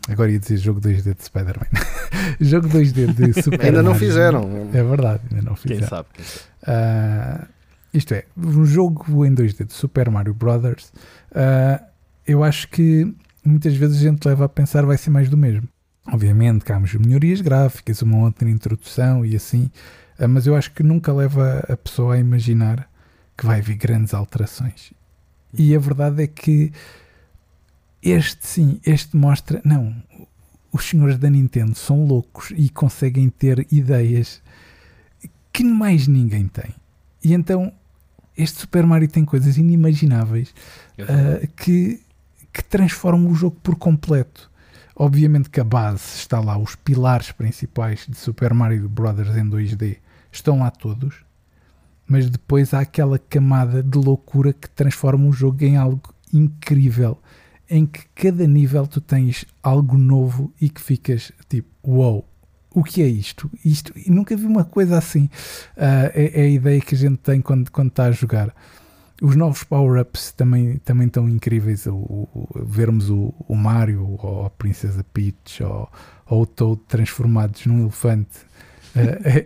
Agora ia dizer jogo 2D de Spider-Man. jogo 2D de Super Ainda não fizeram. É verdade, ainda não fizeram. Quem sabe? Quem sabe. Uh, isto é, um jogo em 2D de Super Mario Brothers, uh, eu acho que muitas vezes a gente leva a pensar vai ser mais do mesmo. Obviamente que há melhorias gráficas, uma outra introdução e assim, uh, mas eu acho que nunca leva a pessoa a imaginar que vai haver grandes alterações. E a verdade é que este sim, este mostra. Não, os senhores da Nintendo são loucos e conseguem ter ideias que mais ninguém tem. E então este Super Mario tem coisas inimagináveis uh, que, que transformam o jogo por completo. Obviamente que a base está lá, os pilares principais de Super Mario Bros. em 2D estão lá todos, mas depois há aquela camada de loucura que transforma o jogo em algo incrível em que cada nível tu tens algo novo e que ficas tipo, uau, wow, o que é isto? Isto nunca vi uma coisa assim. Uh, é, é, a ideia que a gente tem quando, quando está a jogar. Os novos power-ups também, também estão incríveis. O, o, vermos o, o, Mario ou a Princesa Peach ou, ou o Toad transformados num elefante uh, é,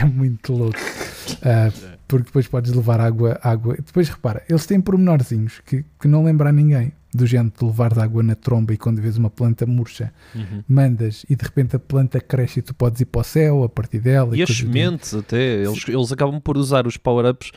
é, muito louco. Uh, porque depois podes levar água, água. Depois repara, eles têm pormenorzinhos que, que não lembra a ninguém do género de levar de água na tromba e quando vês uma planta murcha, uhum. mandas e de repente a planta cresce e tu podes ir para o céu a partir dela. E, e as sementes até, eles, eles acabam por usar os power-ups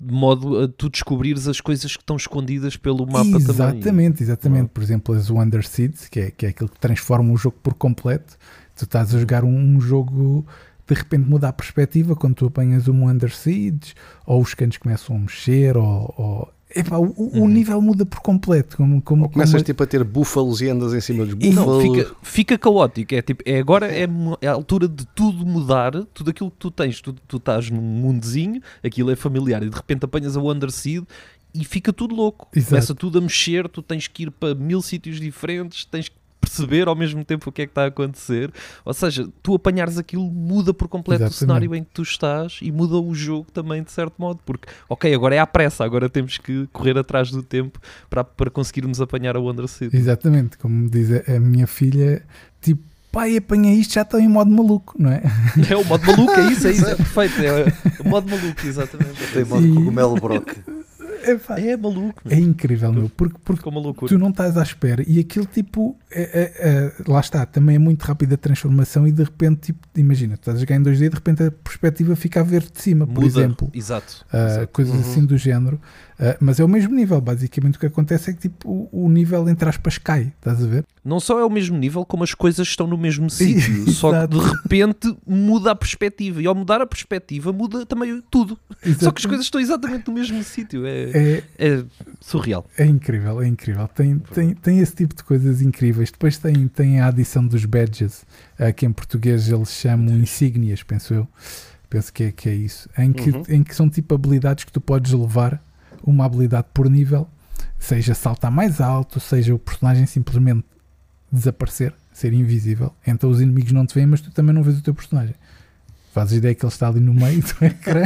de modo a tu descobrires as coisas que estão escondidas pelo mapa exatamente, também. Exatamente, exatamente. Por exemplo, as Wonder Seeds, que é, que é aquilo que transforma o jogo por completo. Tu estás a jogar um, um jogo de repente muda a perspectiva quando tu apanhas um Wonder Seeds, ou os canos começam a mexer, ou, ou Epá, o, uhum. o, nível muda por completo. Como, como, Ou começas como... tipo a ter búfalos e andas em cima dos búfalos. Não, fica, fica caótico. É, tipo, é agora é, é, a altura de tudo mudar, tudo aquilo que tu tens. Tu, tu estás num mundozinho, aquilo é familiar, e de repente apanhas a Wonder Seed e fica tudo louco. Exato. Começa tudo a mexer, tu tens que ir para mil sítios diferentes, tens que perceber ao mesmo tempo o que é que está a acontecer. Ou seja, tu apanhares aquilo muda por completo Exatamente. o cenário em que tu estás e muda o jogo também, de certo modo, porque, ok, agora é à pressa, agora temos que correr atrás do tempo para, para conseguirmos apanhar a Wonder City. Exatamente, como diz a minha filha, tipo, pai, apanha isto, já estou em modo maluco, não é? É o modo maluco, é isso, é isso, é perfeito. É o modo maluco, exatamente. Tem modo e... cogumelo brock. É, é maluco. É incrível, meu. Porque, porque tu não estás à espera e aquilo tipo. É, é, é, lá está, também é muito rápida a transformação e de repente, tipo, imagina, tu estás a jogar em 2D e de repente a perspectiva fica a ver de cima, Muda. por exemplo. Exato. Uh, Exato. Coisas uhum. assim do género. Uh, mas é o mesmo nível, basicamente o que acontece é que tipo, o, o, nível entre aspas cai, estás a ver? Não só é o mesmo nível, como as coisas estão no mesmo sítio, só que de repente muda a perspectiva e ao mudar a perspectiva muda também tudo. Exatamente. Só que as coisas estão exatamente no mesmo sítio, é, é, é, surreal. É incrível, é incrível. Tem, tem, tem esse tipo de coisas incríveis. Depois tem, tem a adição dos badges, uh, que em português eles chamam insígnias, penso eu. Penso que é, que é isso. Em que, uhum. em que são tipo habilidades que tu podes levar uma habilidade por nível, seja saltar mais alto, seja o personagem simplesmente desaparecer, ser invisível. Então os inimigos não te veem, mas tu também não vês o teu personagem. Fazes ideia que ele está ali no meio do ecrã,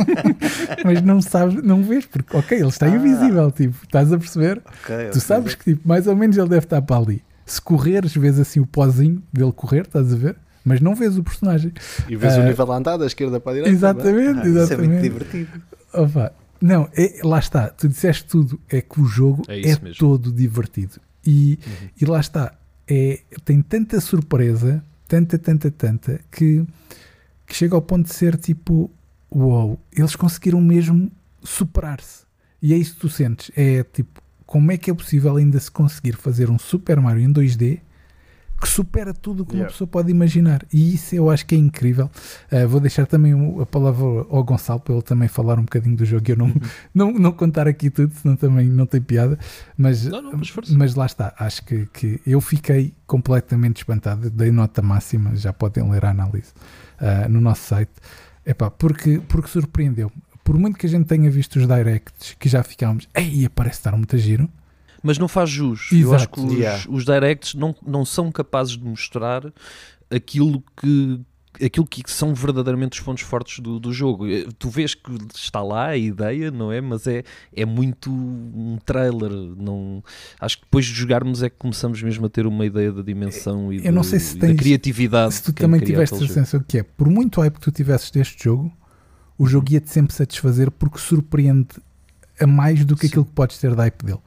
mas não sabes, não vês, porque ok, ele está ah. invisível, tipo, estás a perceber? Okay, tu sabes que tipo, mais ou menos ele deve estar para ali. Se correres, vês assim o pozinho dele correr, estás a ver? Mas não vês o personagem. E vês o nível a andar da esquerda para a direita. Exatamente, exatamente. Isso é muito divertido. Opa, não, é, lá está, tu disseste tudo, é que o jogo é, é todo divertido. E, uhum. e lá está, é, tem tanta surpresa, tanta, tanta, tanta, que, que chega ao ponto de ser tipo, uau, wow, eles conseguiram mesmo superar-se. E é isso que tu sentes, é tipo, como é que é possível ainda se conseguir fazer um Super Mario em 2D que supera tudo o que yeah. uma pessoa pode imaginar. E isso eu acho que é incrível. Uh, vou deixar também a palavra ao Gonçalo para ele também falar um bocadinho do jogo. Eu não, uhum. não, não contar aqui tudo, senão também não tem piada. Mas, não, não, mas, mas, lá está. Acho que, que eu fiquei completamente espantado. Dei nota máxima, já podem ler a análise uh, no nosso site. Epá, porque, porque surpreendeu. Por muito que a gente tenha visto os directs que já ficámos, ei, parece estar muito giro mas não faz jus. Exato. Eu acho que os, yeah. os directs não, não são capazes de mostrar aquilo que, aquilo que são verdadeiramente os pontos fortes do, do jogo. Eh, tu vês que está lá a ideia, não é? Mas é, é muito um trailer. Não, acho que depois de jogarmos é que começamos mesmo a ter uma ideia da dimensão e, Eu não sei se tens, da criatividade. Se tu também tiveste a sensação que é, por muito hype que tu tivesses deste jogo, o jogo ia-te sempre satisfazer porque surpreende a mais do que Sim. aquilo que podes ter da hype dele.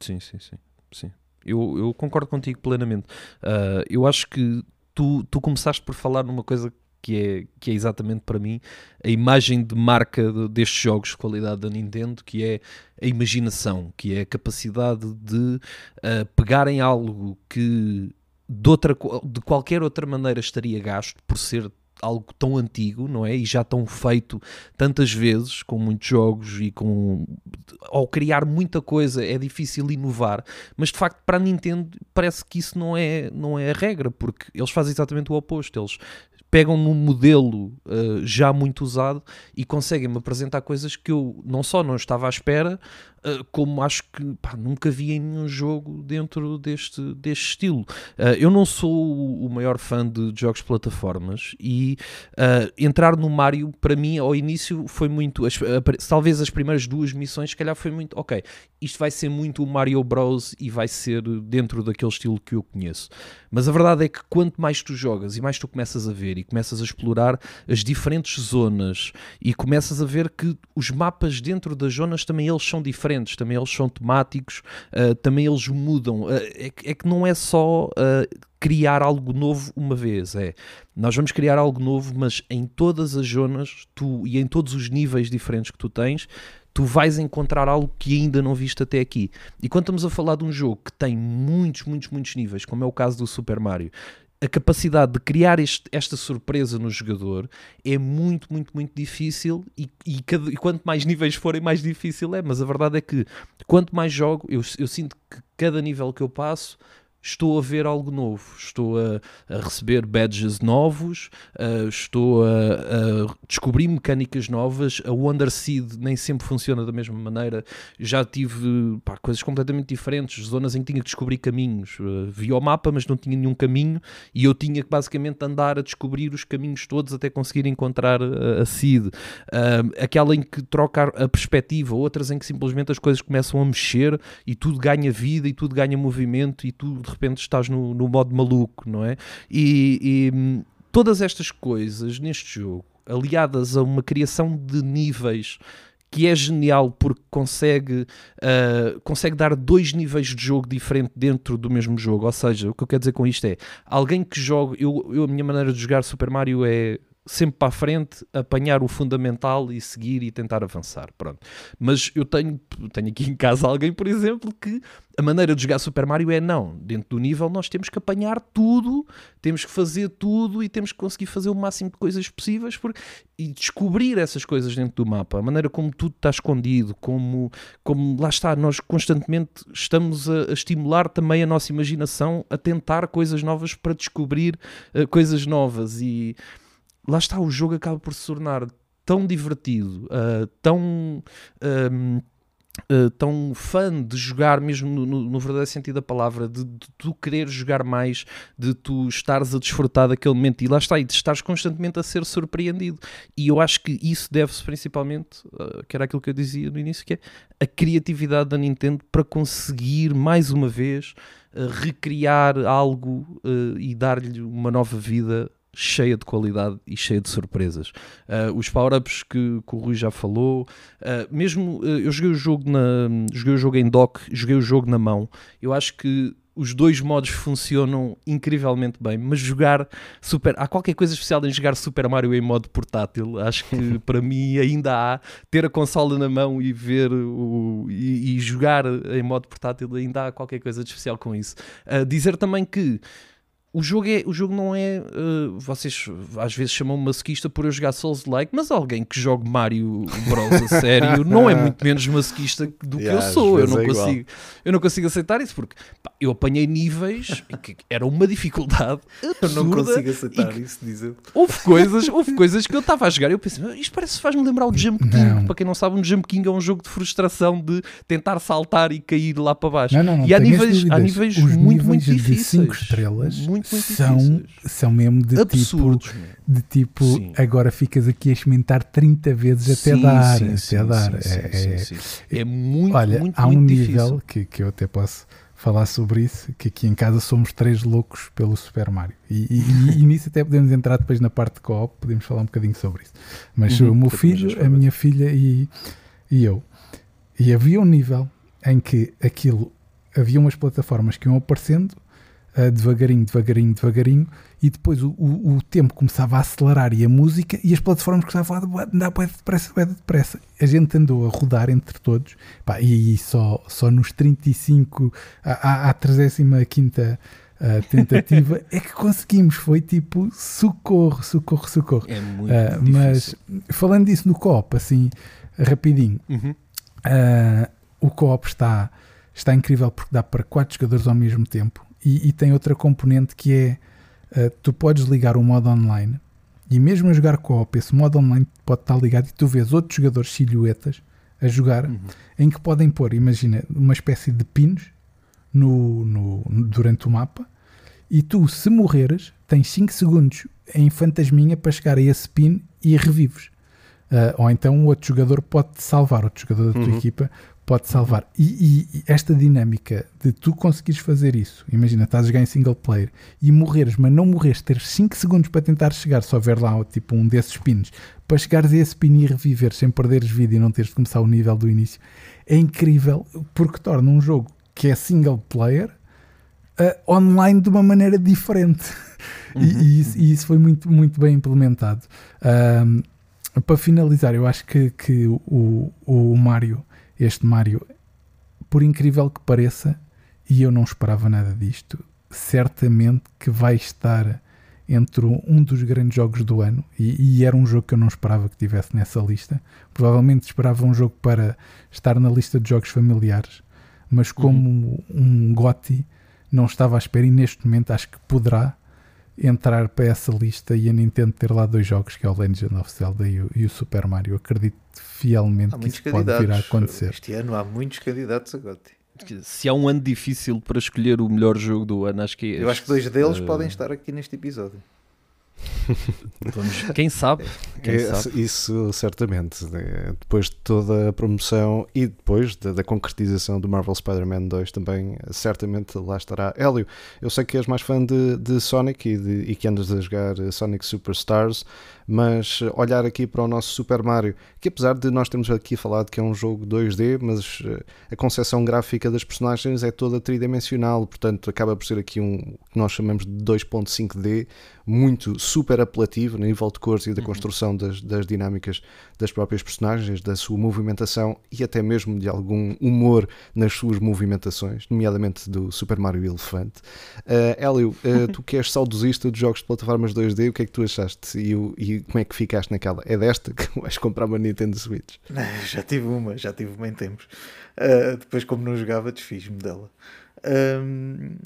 Sim, sim, sim. sim. Eu, eu concordo contigo plenamente. Uh, eu acho que tu, tu começaste por falar numa coisa que é, que é exatamente para mim a imagem de marca destes jogos de qualidade da Nintendo, que é a imaginação, que é a capacidade de uh, pegarem algo que de, outra, de qualquer outra maneira estaria gasto por ser algo tão antigo, não é? E já tão feito tantas vezes com muitos jogos e com ao criar muita coisa é difícil inovar, mas de facto para a Nintendo parece que isso não é não é a regra, porque eles fazem exatamente o oposto, eles pegam num modelo uh, já muito usado e conseguem-me apresentar coisas que eu não só não estava à espera, como acho que pá, nunca vi em nenhum jogo dentro deste, deste estilo. Uh, eu não sou o, maior fã de jogos de plataformas e entrar no Mario, para mim, ao início foi muito. As, talvez as primeiras duas missões, se calhar foi muito. Ok, isto vai ser muito o Mario Bros. e vai ser dentro daquele estilo que eu conheço. Mas a verdade é que quanto mais tu jogas e mais tu começas a ver e começas a explorar as diferentes zonas e começas a ver que os mapas dentro das zonas também eles são diferentes, também eles são temáticos, uh, também eles mudam. Uh, é, é, que não é só uh, criar algo novo uma vez, é nós vamos criar algo novo, mas em todas as zonas tu, e em todos os níveis diferentes que tu tens, tu vais encontrar algo que ainda não viste até aqui. E quando estamos a falar de um jogo que tem muitos, muitos, muitos níveis, como é o caso do Super Mario, a capacidade de criar este, esta surpresa no jogador é muito, muito, muito difícil e, e, cada, e, quanto mais níveis forem, mais difícil é. Mas a verdade é que quanto mais jogo, eu, eu sinto que cada nível que eu passo estou a ver algo novo, estou a, a receber badges novos, uh, estou a, a, descobrir mecânicas novas. A Wonder Seed nem sempre funciona da mesma maneira. Já tive pá, coisas completamente diferentes, zonas em que tinha que descobrir caminhos. Uh, vi o mapa, mas não tinha nenhum caminho, e eu tinha que basicamente andar a descobrir os caminhos todos até conseguir encontrar a, a Seed. Uh, aquela em que troca a perspectiva, outras em que simplesmente as coisas começam a mexer e tudo ganha vida e tudo ganha movimento e tudo de repente estás no, no modo maluco, não é? E, e hum, todas estas coisas neste jogo, aliadas a uma criação de níveis que é genial porque consegue, uh, consegue dar dois níveis de jogo diferente dentro do mesmo jogo. Ou seja, o que eu quero dizer com isto é alguém que joga. Eu, eu, a minha maneira de jogar Super Mario é sempre para a frente, apanhar o fundamental e seguir e tentar avançar. Pronto. Mas eu tenho, tenho aqui em casa alguém, por exemplo, que a maneira de jogar Super Mario é não. Dentro do nível nós temos que apanhar tudo, temos que fazer tudo e temos que conseguir fazer o máximo de coisas possíveis e descobrir essas coisas dentro do mapa. A maneira como tudo está escondido, como, como lá está, nós constantemente estamos a, a estimular também a nossa imaginação a tentar coisas novas para descobrir uh, coisas novas e lá está, o jogo acaba por se tornar tão divertido, uh, tão. Um, Uh, tão fã de jogar mesmo no, no, no verdadeiro sentido da palavra, de, de, tu querer jogar mais, de tu estares a desfrutar daquele momento e lá está, e de estares constantemente a ser surpreendido. E eu acho que isso deve-se principalmente, uh, que era aquilo que eu dizia no início, que é a criatividade da Nintendo para conseguir mais uma vez uh, recriar algo e dar-lhe uma nova vida cheia de qualidade e cheia de surpresas. Uh, os power-ups que, que, o Rui já falou, uh, mesmo uh, eu joguei o jogo na joguei o jogo em dock, joguei o jogo na mão. Eu acho que os dois modos funcionam incrivelmente bem, mas jogar super. Há qualquer coisa especial em jogar Super Mario em modo portátil. Acho que para mim ainda há ter a consola na mão e ver o. e, e jogar em modo portátil, ainda há qualquer coisa de especial com isso. dizer também que o jogo, é, o jogo não é. Uh, vocês às vezes chamam masoquista por eu jogar Souls-like, mas alguém que joga Mario Bros. a sério não é muito menos masoquista do que yeah, eu sou. Eu não, é consigo, eu não consigo aceitar isso porque pá, eu apanhei níveis que era uma dificuldade absurda. Eu não consigo aceitar isso, dizer. Houve coisas, houve coisas que eu estava a jogar e eu pensei, isto parece faz-me lembrar o Jump King. Não. Para quem não sabe, um Jump King é um jogo de frustração de tentar saltar e cair lá para baixo. Não, não, não, e há níveis, há níveis Os muito, níveis muito difíceis. De 5 estrelas. Muito muito são, são mesmo de Absurdos, tipo, de tipo agora ficas aqui a experimentar 30 vezes até sim, dar. Sim, até sim, dar. É, é, é, muito, olha, muito, há um muito nível que, que eu até posso falar sobre isso, que aqui em casa somos três loucos pelo Super Mario. E, e, e nisso até podemos entrar depois na parte de co-op, podemos falar um bocadinho sobre isso. Mas uhum, o meu filho, a minha filha e, e eu. E havia um nível em que aquilo havia umas plataformas que iam aparecendo uh, devagarinho, devagarinho, devagarinho, e depois o, o, o, tempo começava a acelerar e a música, e as plataformas começavam a andar bem depressa, bem depressa. A gente andou a rodar entre todos, pá, e, e só, só nos 35, à, à 35 uh, tentativa é que conseguimos. Foi tipo socorro, socorro, socorro. É muito uh, Mas falando disso no co-op, assim, rapidinho, uhum. uh, o co-op está, está incrível porque dá para quatro jogadores ao mesmo tempo e, e tem outra componente que é uh, tu podes ligar o modo online e mesmo a jogar co-op, esse modo online pode estar ligado e tu vês outros jogadores silhuetas a jogar uhum. em que podem pôr, imagina, uma espécie de pinos no, no, durante o mapa e tu, se morreres, tens 5 segundos em fantasminha para chegar a esse pin e revives. Uh, ou então outro jogador pode te salvar, outro jogador da tua uhum. equipa pode salvar. E, e, esta dinâmica de tu conseguires fazer isso, imagina, estás a jogar em single player e morreres, mas não morreres, teres 5 segundos para tentar chegar, se houver lá tipo um desses pins, para chegares a esse pin e reviver sem perderes vida e não teres de começar o nível do início, é incrível porque torna um jogo que é single player uh, online de uma maneira diferente. Uhum. E, e, isso, e, isso, foi muito, muito bem implementado. Para finalizar, eu acho que, que o, o Mario este Mario, por incrível que pareça, e eu não esperava nada disto, certamente que vai estar entre um dos grandes jogos do ano e, e, era um jogo que eu não esperava que tivesse nessa lista. Provavelmente esperava um jogo para estar na lista de jogos familiares, mas como uhum. um GOTY não estava à espera e neste momento acho que poderá entrar para essa lista e a Nintendo ter lá dois jogos que é o Legend of Zelda e o, e o Super Mario. Acredito fielmente que isso pode vir a acontecer. Este ano há muitos candidatos a GOTY. Se há um ano difícil para escolher o melhor jogo do ano, acho que é este. Eu acho que dois deles uh... podem estar aqui neste episódio. Vamos, quem sabe? Quem é, sabe? Isso certamente. Né? Depois de toda a promoção e depois da, da concretização do Marvel Spider-Man 2 também, certamente lá estará. Hélio, eu sei que és mais fã de, de Sonic e, de, e que andas a jogar Sonic Superstars mas olhar aqui para o nosso Super Mario, que apesar de nós termos aqui falado que é um jogo 2D, mas eh, a concepção gráfica das personagens é toda tridimensional, portanto acaba por ser aqui um que nós chamamos de 2.5D, muito super apelativo no nível de cores e da uhum. construção das, das dinâmicas das próprias personagens, da sua movimentação e até mesmo de algum humor nas suas movimentações, nomeadamente do Super Mario Elefante. Uh, Hélio, uh, tu que és saudosista de jogos de plataformas 2D, o que é que tu achaste e, e como é que ficaste naquela? É desta que vais comprar uma Nintendo Switch? Já tive uma, já tive uma em tempos. Uh, depois, como não jogava, desfiz-me dela. Um,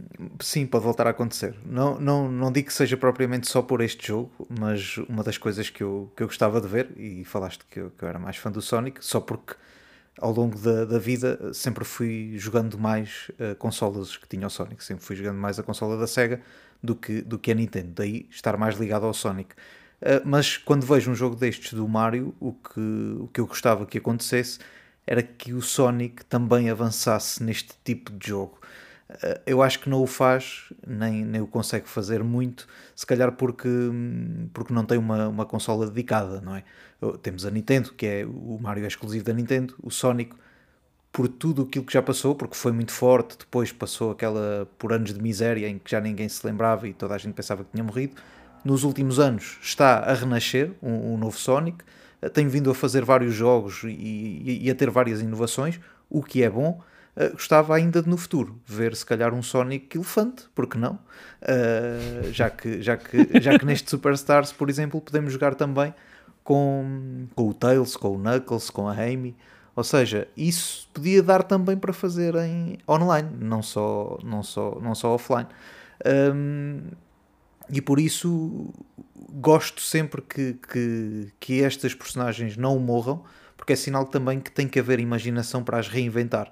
sim, pode voltar a acontecer. Não, não, não digo que seja propriamente só por este jogo, mas uma das coisas que eu, que eu gostava de ver, e falaste que eu, que eu era mais fã do Sonic, só porque ao longo da, da vida sempre fui jogando mais uh, consolas que tinha o Sonic, sempre fui jogando mais a consola da Sega do que, do que a Nintendo, daí estar mais ligado ao Sonic. Uh, mas quando vejo um jogo destes do Mario, o que, o que eu gostava que acontecesse era que o Sonic também avançasse neste tipo de jogo. Uh, eu acho que não o faz, nem, nem o consegue fazer muito, se calhar porque, porque não tem uma, uma consola dedicada, não é? Temos a Nintendo, que é o Mario é exclusivo da Nintendo, o Sonic por tudo aquilo que já passou, porque foi muito forte, depois passou aquela por anos de miséria em que já ninguém se lembrava e toda a gente pensava que tinha morrido nos últimos anos está a renascer um, um novo Sonic, eh, tem vindo a fazer vários jogos e, e, a ter várias inovações, o que é bom. Uh, gostava ainda de no futuro ver se calhar um Sonic elefante, porque não? Uh, já, que, já, que, já que neste Superstars, por exemplo, podemos jogar também com, com o Tails, com o Knuckles, com a Amy. Ou seja, isso podia dar também para fazer em online, não só, não só, não só offline. Um, e por isso gosto sempre que, que, que estas personagens não morram, porque é sinal também que tem que haver imaginação para as reinventar.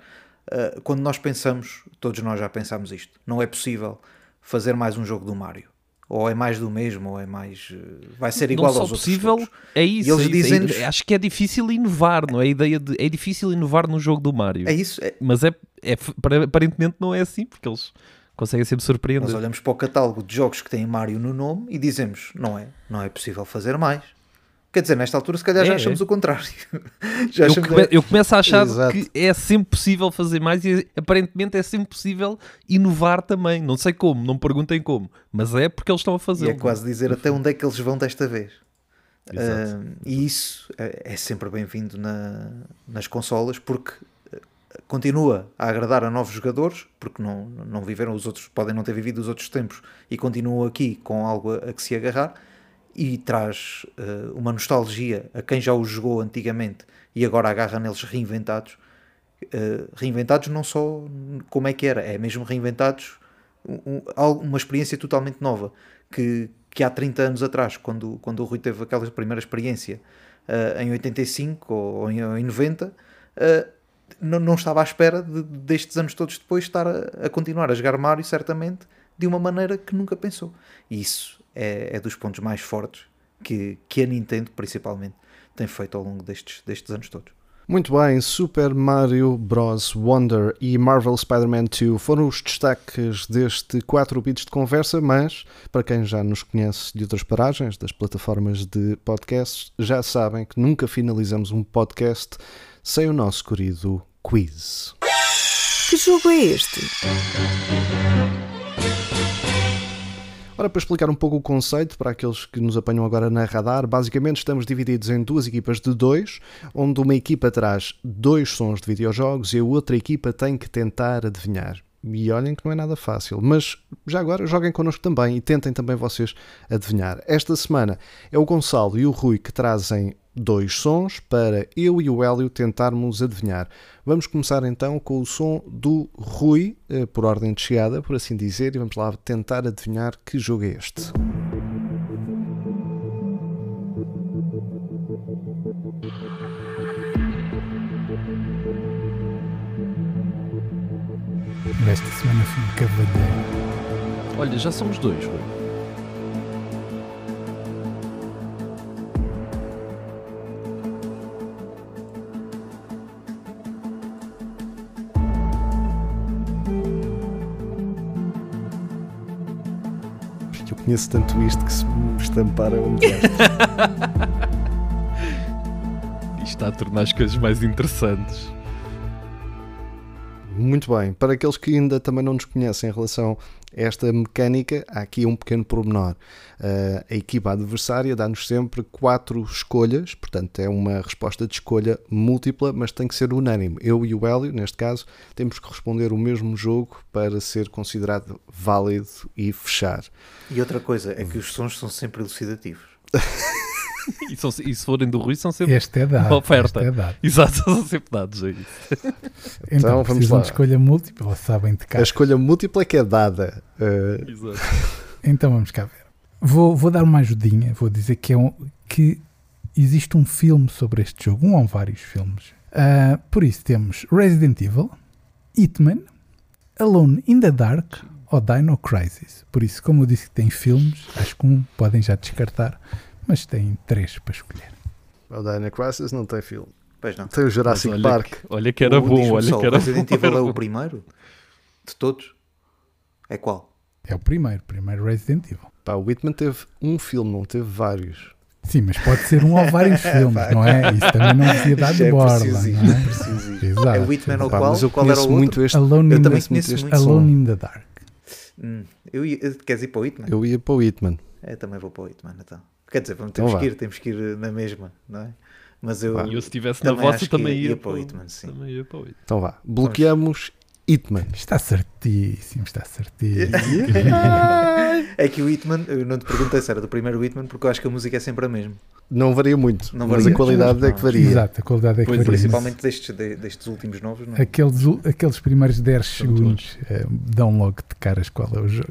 Uh, quando nós pensamos, todos nós já pensamos isto, não é possível fazer mais um jogo do Mario. Ou é mais do mesmo, ou é mais. Uh, vai ser igual não aos possível, outros. É isso. E eles é dizem é, acho que é difícil inovar, não é? A ideia de. É difícil inovar no jogo do Mario. É isso. É... Mas é, é, aparentemente não é assim, porque eles conseguem sempre surpreender. Nós olhamos para o catálogo de jogos que tem Mario no nome e dizemos: não é, não é possível fazer mais. Quer dizer, nesta altura, se calhar é, já achamos é. o contrário. já eu, come, eu, começo a achar Exato. que é sempre possível fazer mais e aparentemente é sempre possível inovar também. Não sei como, não me perguntem como, mas é porque eles estão a fazer. E é quase dizer até onde é que eles vão desta vez. Uh, e isso é, é sempre bem-vindo na, nas consolas porque continua a agradar a novos jogadores, porque não, não viveram os outros, podem não ter vivido os outros tempos e continuam aqui com algo a, que se agarrar e traz uh, uma nostalgia a quem já os jogou antigamente e agora agarra neles reinventados. Uh, reinventados não só como é que era, é mesmo reinventados um, uma experiência totalmente nova que, que há 30 anos atrás, quando, quando o Rui teve aquela primeira experiência uh, em 85 ou, ou em, ou em 90, uh, não, não estava à espera de, destes anos todos depois estar a, a, continuar a jogar Mario, certamente, de uma maneira que nunca pensou. E isso é, é dos pontos mais fortes que, que a Nintendo, principalmente, tem feito ao longo destes, destes anos todos. Muito bem, Super Mario Bros. Wonder e Marvel Spider-Man 2 foram os destaques deste 4 bits de conversa, mas para quem já nos conhece de outras paragens, das plataformas de podcasts, já sabem que nunca finalizamos um podcast sem o nosso querido quiz. Que jogo é este? Ora, para explicar um pouco o conceito para aqueles que nos apanham agora na radar, basicamente estamos divididos em duas equipas de dois, onde uma equipa traz dois sons de videojogos e a outra equipa tem que tentar adivinhar. E olhem que não é nada fácil, mas já agora joguem connosco também e tentem também vocês adivinhar. Esta semana é o Gonçalo e o Rui que trazem dois sons para eu e o Hélio tentarmos adivinhar. Vamos começar então com o som do Rui, eh, por ordem de chegada, por assim dizer, e vamos lá tentar adivinhar que jogo é este. Esta semana fui um cavaleiro. Olha, já somos dois, Rui. Conheço tanto isto que se me estampar é um. Isto está a tornar as coisas mais interessantes. Muito bem. Para aqueles que ainda também não nos conhecem em relação a esta mecânica, há aqui um pequeno pormenor. Uh, a equipa adversária dá-nos sempre quatro escolhas, portanto é uma resposta de escolha múltipla, mas tem que ser unânime. Eu e o Hélio, neste caso, temos que responder o mesmo jogo para ser considerado válido e fechar. E outra coisa é que os sons são sempre elucidativos. E, são, e se forem do Rui, são sempre Este é dado. uma oferta. Este é dado. Exato, são sempre dados aí. Então, Então, vamos lá. de escolha múltipla, ou sabem de cá. A escolha múltipla é que é dada. Uh, Exato. Então vamos cá ver. Vou, vou dar uma ajudinha, vou dizer que, é um, que existe um filme sobre este jogo, um ou vários filmes. Ah, por isso temos Resident Evil, Hitman, Alone in the Dark ou Dino Crisis. Por isso, como eu disse que tem filmes, acho que um podem já descartar, mas tem três para escolher. o Dino Crisis não tem filme. Pois não. Tem o Jurassic olha, Park. que, olha que era O- bom, olha só, que era Resident bom. Evil é o primeiro? De todos? É qual? É o primeiro, primeiro Resident Evil. Pá, o Whitman teve um filme, não teve vários. Sim, mas pode ser um ou vários filmes, não é? Isso também não devia dar de É borla, não é é? Exato. É o Whitman ou qual? mas eu qual era o outro? muito este. Alone, Eu in, também the, conheço este som. Alone in the Dark. Hum, eu ia, queres ir para o Hitman? Eu ia para o Whitman. É, também vou para o Hitman, então. Quer dizer, vamos, Então temos vá. que ir, temos que ir na mesma, não é? Mas eu. E eu se estivesse na vossa também ia- ia, para o Hitman, sim. Também ia para o Hitman. Então vá. Bloqueamos Hitman. Está certíssimo, está certíssimo. é que o Hitman, eu não te perguntei se era do primeiro Hitman, porque eu acho que a música é sempre a mesma. Não varia muito, Não mas varia. a qualidade é que Não. varia. Exato, a qualidade é que Pois, varia. Principalmente destes, de- destes últimos novos, não é? Aqueles, aqueles primeiros 10 São segundos eh, dão logo de caras qual é o jogo.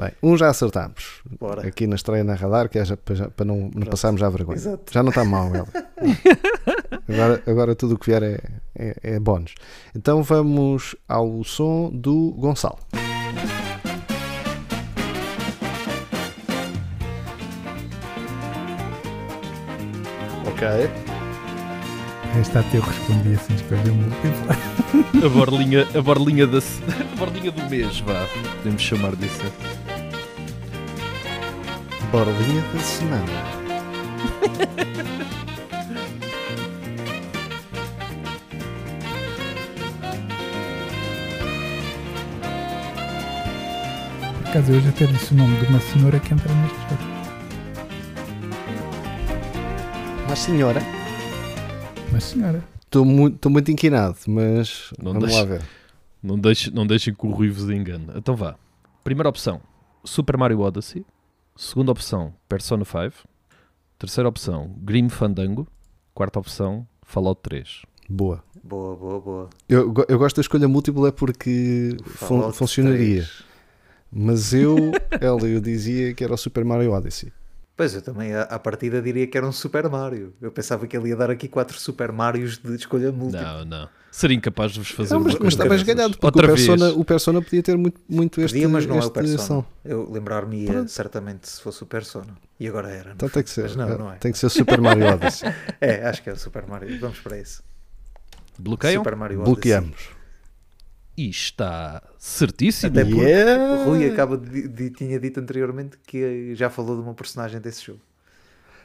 Bem, um já acertámos. Bora. Aqui na estreia na radar, que é já, para, já- para não, não passarmos já vergonha. Exato. Já não está mal, ela. agora, agora tudo o que vier é, é, é bónus. Então vamos ao som do Gonçalo. Ok. Esta até eu respondi assim, escolhi múltipla. A borlinha, a borlinha, da, a borlinha do mês, vá. Podemos chamar disso. Borlinha da semana. Por acaso eu hoje até disse o nome de uma senhora que entra neste jogo. Mas senhora. Uma senhora. Estou muito, estou muito inquinado, mas Não vamos deixa- lá ver. Não deixem, não deixem que o Rui vos engane. Então vá. Primeira opção, Super Mario Odyssey. Segunda opção, Persona 5. Terceira opção, Grim Fandango. Quarta opção, Fallout 3. Boa. Boa, boa, boa. Eu, eu gosto da escolha múltipla é porque fun- funcionaria. 3. Mas eu, ela, eu dizia que era o Super Mario Odyssey. Pois, eu também à, à partida diria que era um Super Mario. Eu pensava que ele ia dar aqui quatro Super Marios de escolha múltipla. Não, não. Seria incapaz de vos fazer Não, mas, uma mas estavas dessas. ganhado, porque Outra o Persona, vez. o Persona podia ter muito, muito este, Podia, mas não é o Persona. Eu lembrar-me-ia Pronto. certamente se fosse o Persona. E agora era. Então não tem que ser. Mas não, não é. Tem que ser Super Mario Odyssey. É, acho que é o Super Mario. Vamos para isso. Bloqueiam? Super Mario Odyssey. Bloqueamos. E está certíssimo. Até porque Yeah. o Rui acaba de, de- tinha dito anteriormente que já falou de uma personagem desse jogo.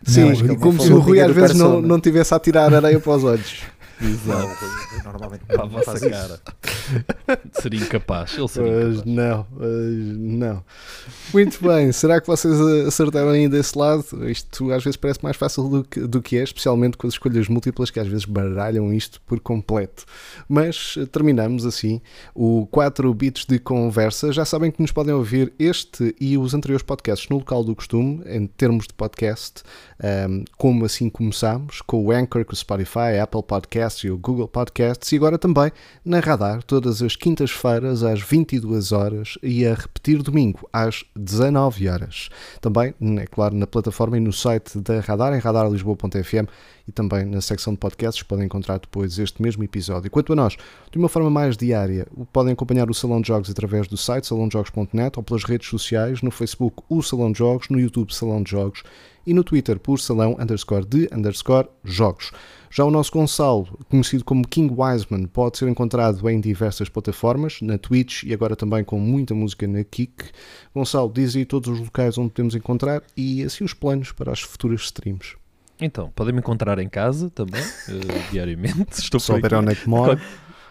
Sim, ele como não se o Rui às vezes não, não tivesse a tirar areia para os olhos. Exato. Normalmente Para a vossa cara. seria incapaz. Ele seria Mas incapaz. não, mas não. Muito bem, será que vocês acertaram aí desse lado? Isto às vezes parece mais fácil do que, do que é, especialmente com as escolhas múltiplas que às vezes baralham isto por completo. Mas eh, terminamos assim o 4 bits de conversa. Já sabem que nos podem ouvir este e os anteriores podcasts no local do costume, em termos de podcast, um, como assim começámos, com o Anchor, com o Spotify, a Apple Podcasts e o Google Podcasts, e agora também na Radar, todas as quintas-feiras às 22 horas e a repetir domingo às 19 horas. Também, é claro, na plataforma e no site da Radar, em radarlisboa.fm e também na secção de podcasts podem encontrar depois este mesmo episódio. Quanto a nós, de uma forma mais diária, podem acompanhar o Salão de Jogos através do site salãojogos.net ou pelas redes sociais, no Facebook o Salão de Jogos, no YouTube Salão de Jogos e no Twitter por salão underscore de underscore jogos. Já o nosso Gonçalo, conhecido como King Wiseman, pode ser encontrado em diversas plataformas, na Twitch e agora também com muita música na Kik. Gonçalo, diz aí todos os locais onde podemos encontrar e assim os planos para as futuras streams. Então, podem me encontrar em casa também, uh, diariamente. Estou Só ver onde é.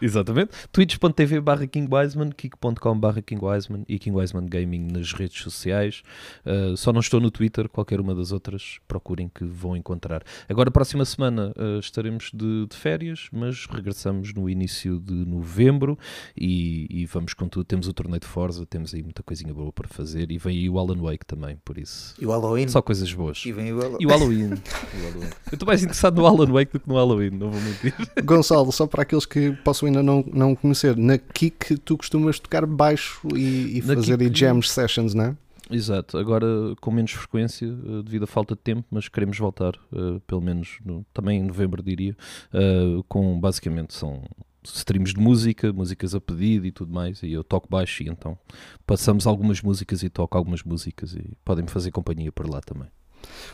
Exatamente. Twitch.tv barra KingWiseman, kick.com barra KingWiseman e KingWiseman Gaming nas redes sociais. Uh, só não estou no Twitter, qualquer uma das outras, procurem que vão encontrar. Agora, próxima semana, uh, estaremos de, de, férias, mas regressamos no início de novembro e, e, vamos com tudo. Temos o torneio de Forza, temos aí muita coisinha boa para fazer e vem aí o Alan Wake também, por isso. E o Halloween? Só coisas boas. E, vem o, Halloween. e o Halloween. o Halloween. Eu estou mais interessado no Alan Wake do que no Halloween, não vou mentir. Gonçalo, só para aqueles que possam ainda não, não conhecer, na Kik tu costumas tocar baixo e, e fazer Kik... jam sessions, não é? Exato, agora com menos frequência uh, devido à falta de tempo, mas queremos voltar, uh, pelo menos no, também em novembro, diria, uh, com basicamente são streams de música, músicas a pedido e tudo mais, e eu toco baixo e então passamos algumas músicas e toco algumas músicas e podem-me fazer companhia por lá também.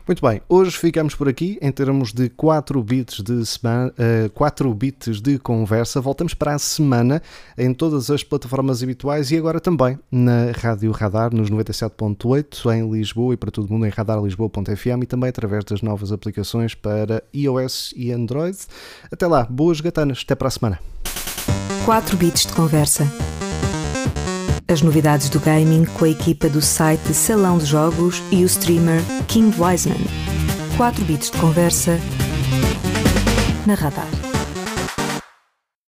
Muito bem, hoje ficamos por aqui em termos de 4 bits de, semana, uh, 4 bits de conversa. Voltamos para a semana em todas as plataformas habituais e agora também na Rádio Radar nos 97.8 em Lisboa e para todo mundo em radarlisboa.fm e também através das novas aplicações para iOS e Android. Até lá, boas gatanas, até para a semana. 4 bits de conversa. As novidades do gaming com a equipa do site Salão de Jogos e o streamer King Wiseman. 4 bits de conversa na Radar.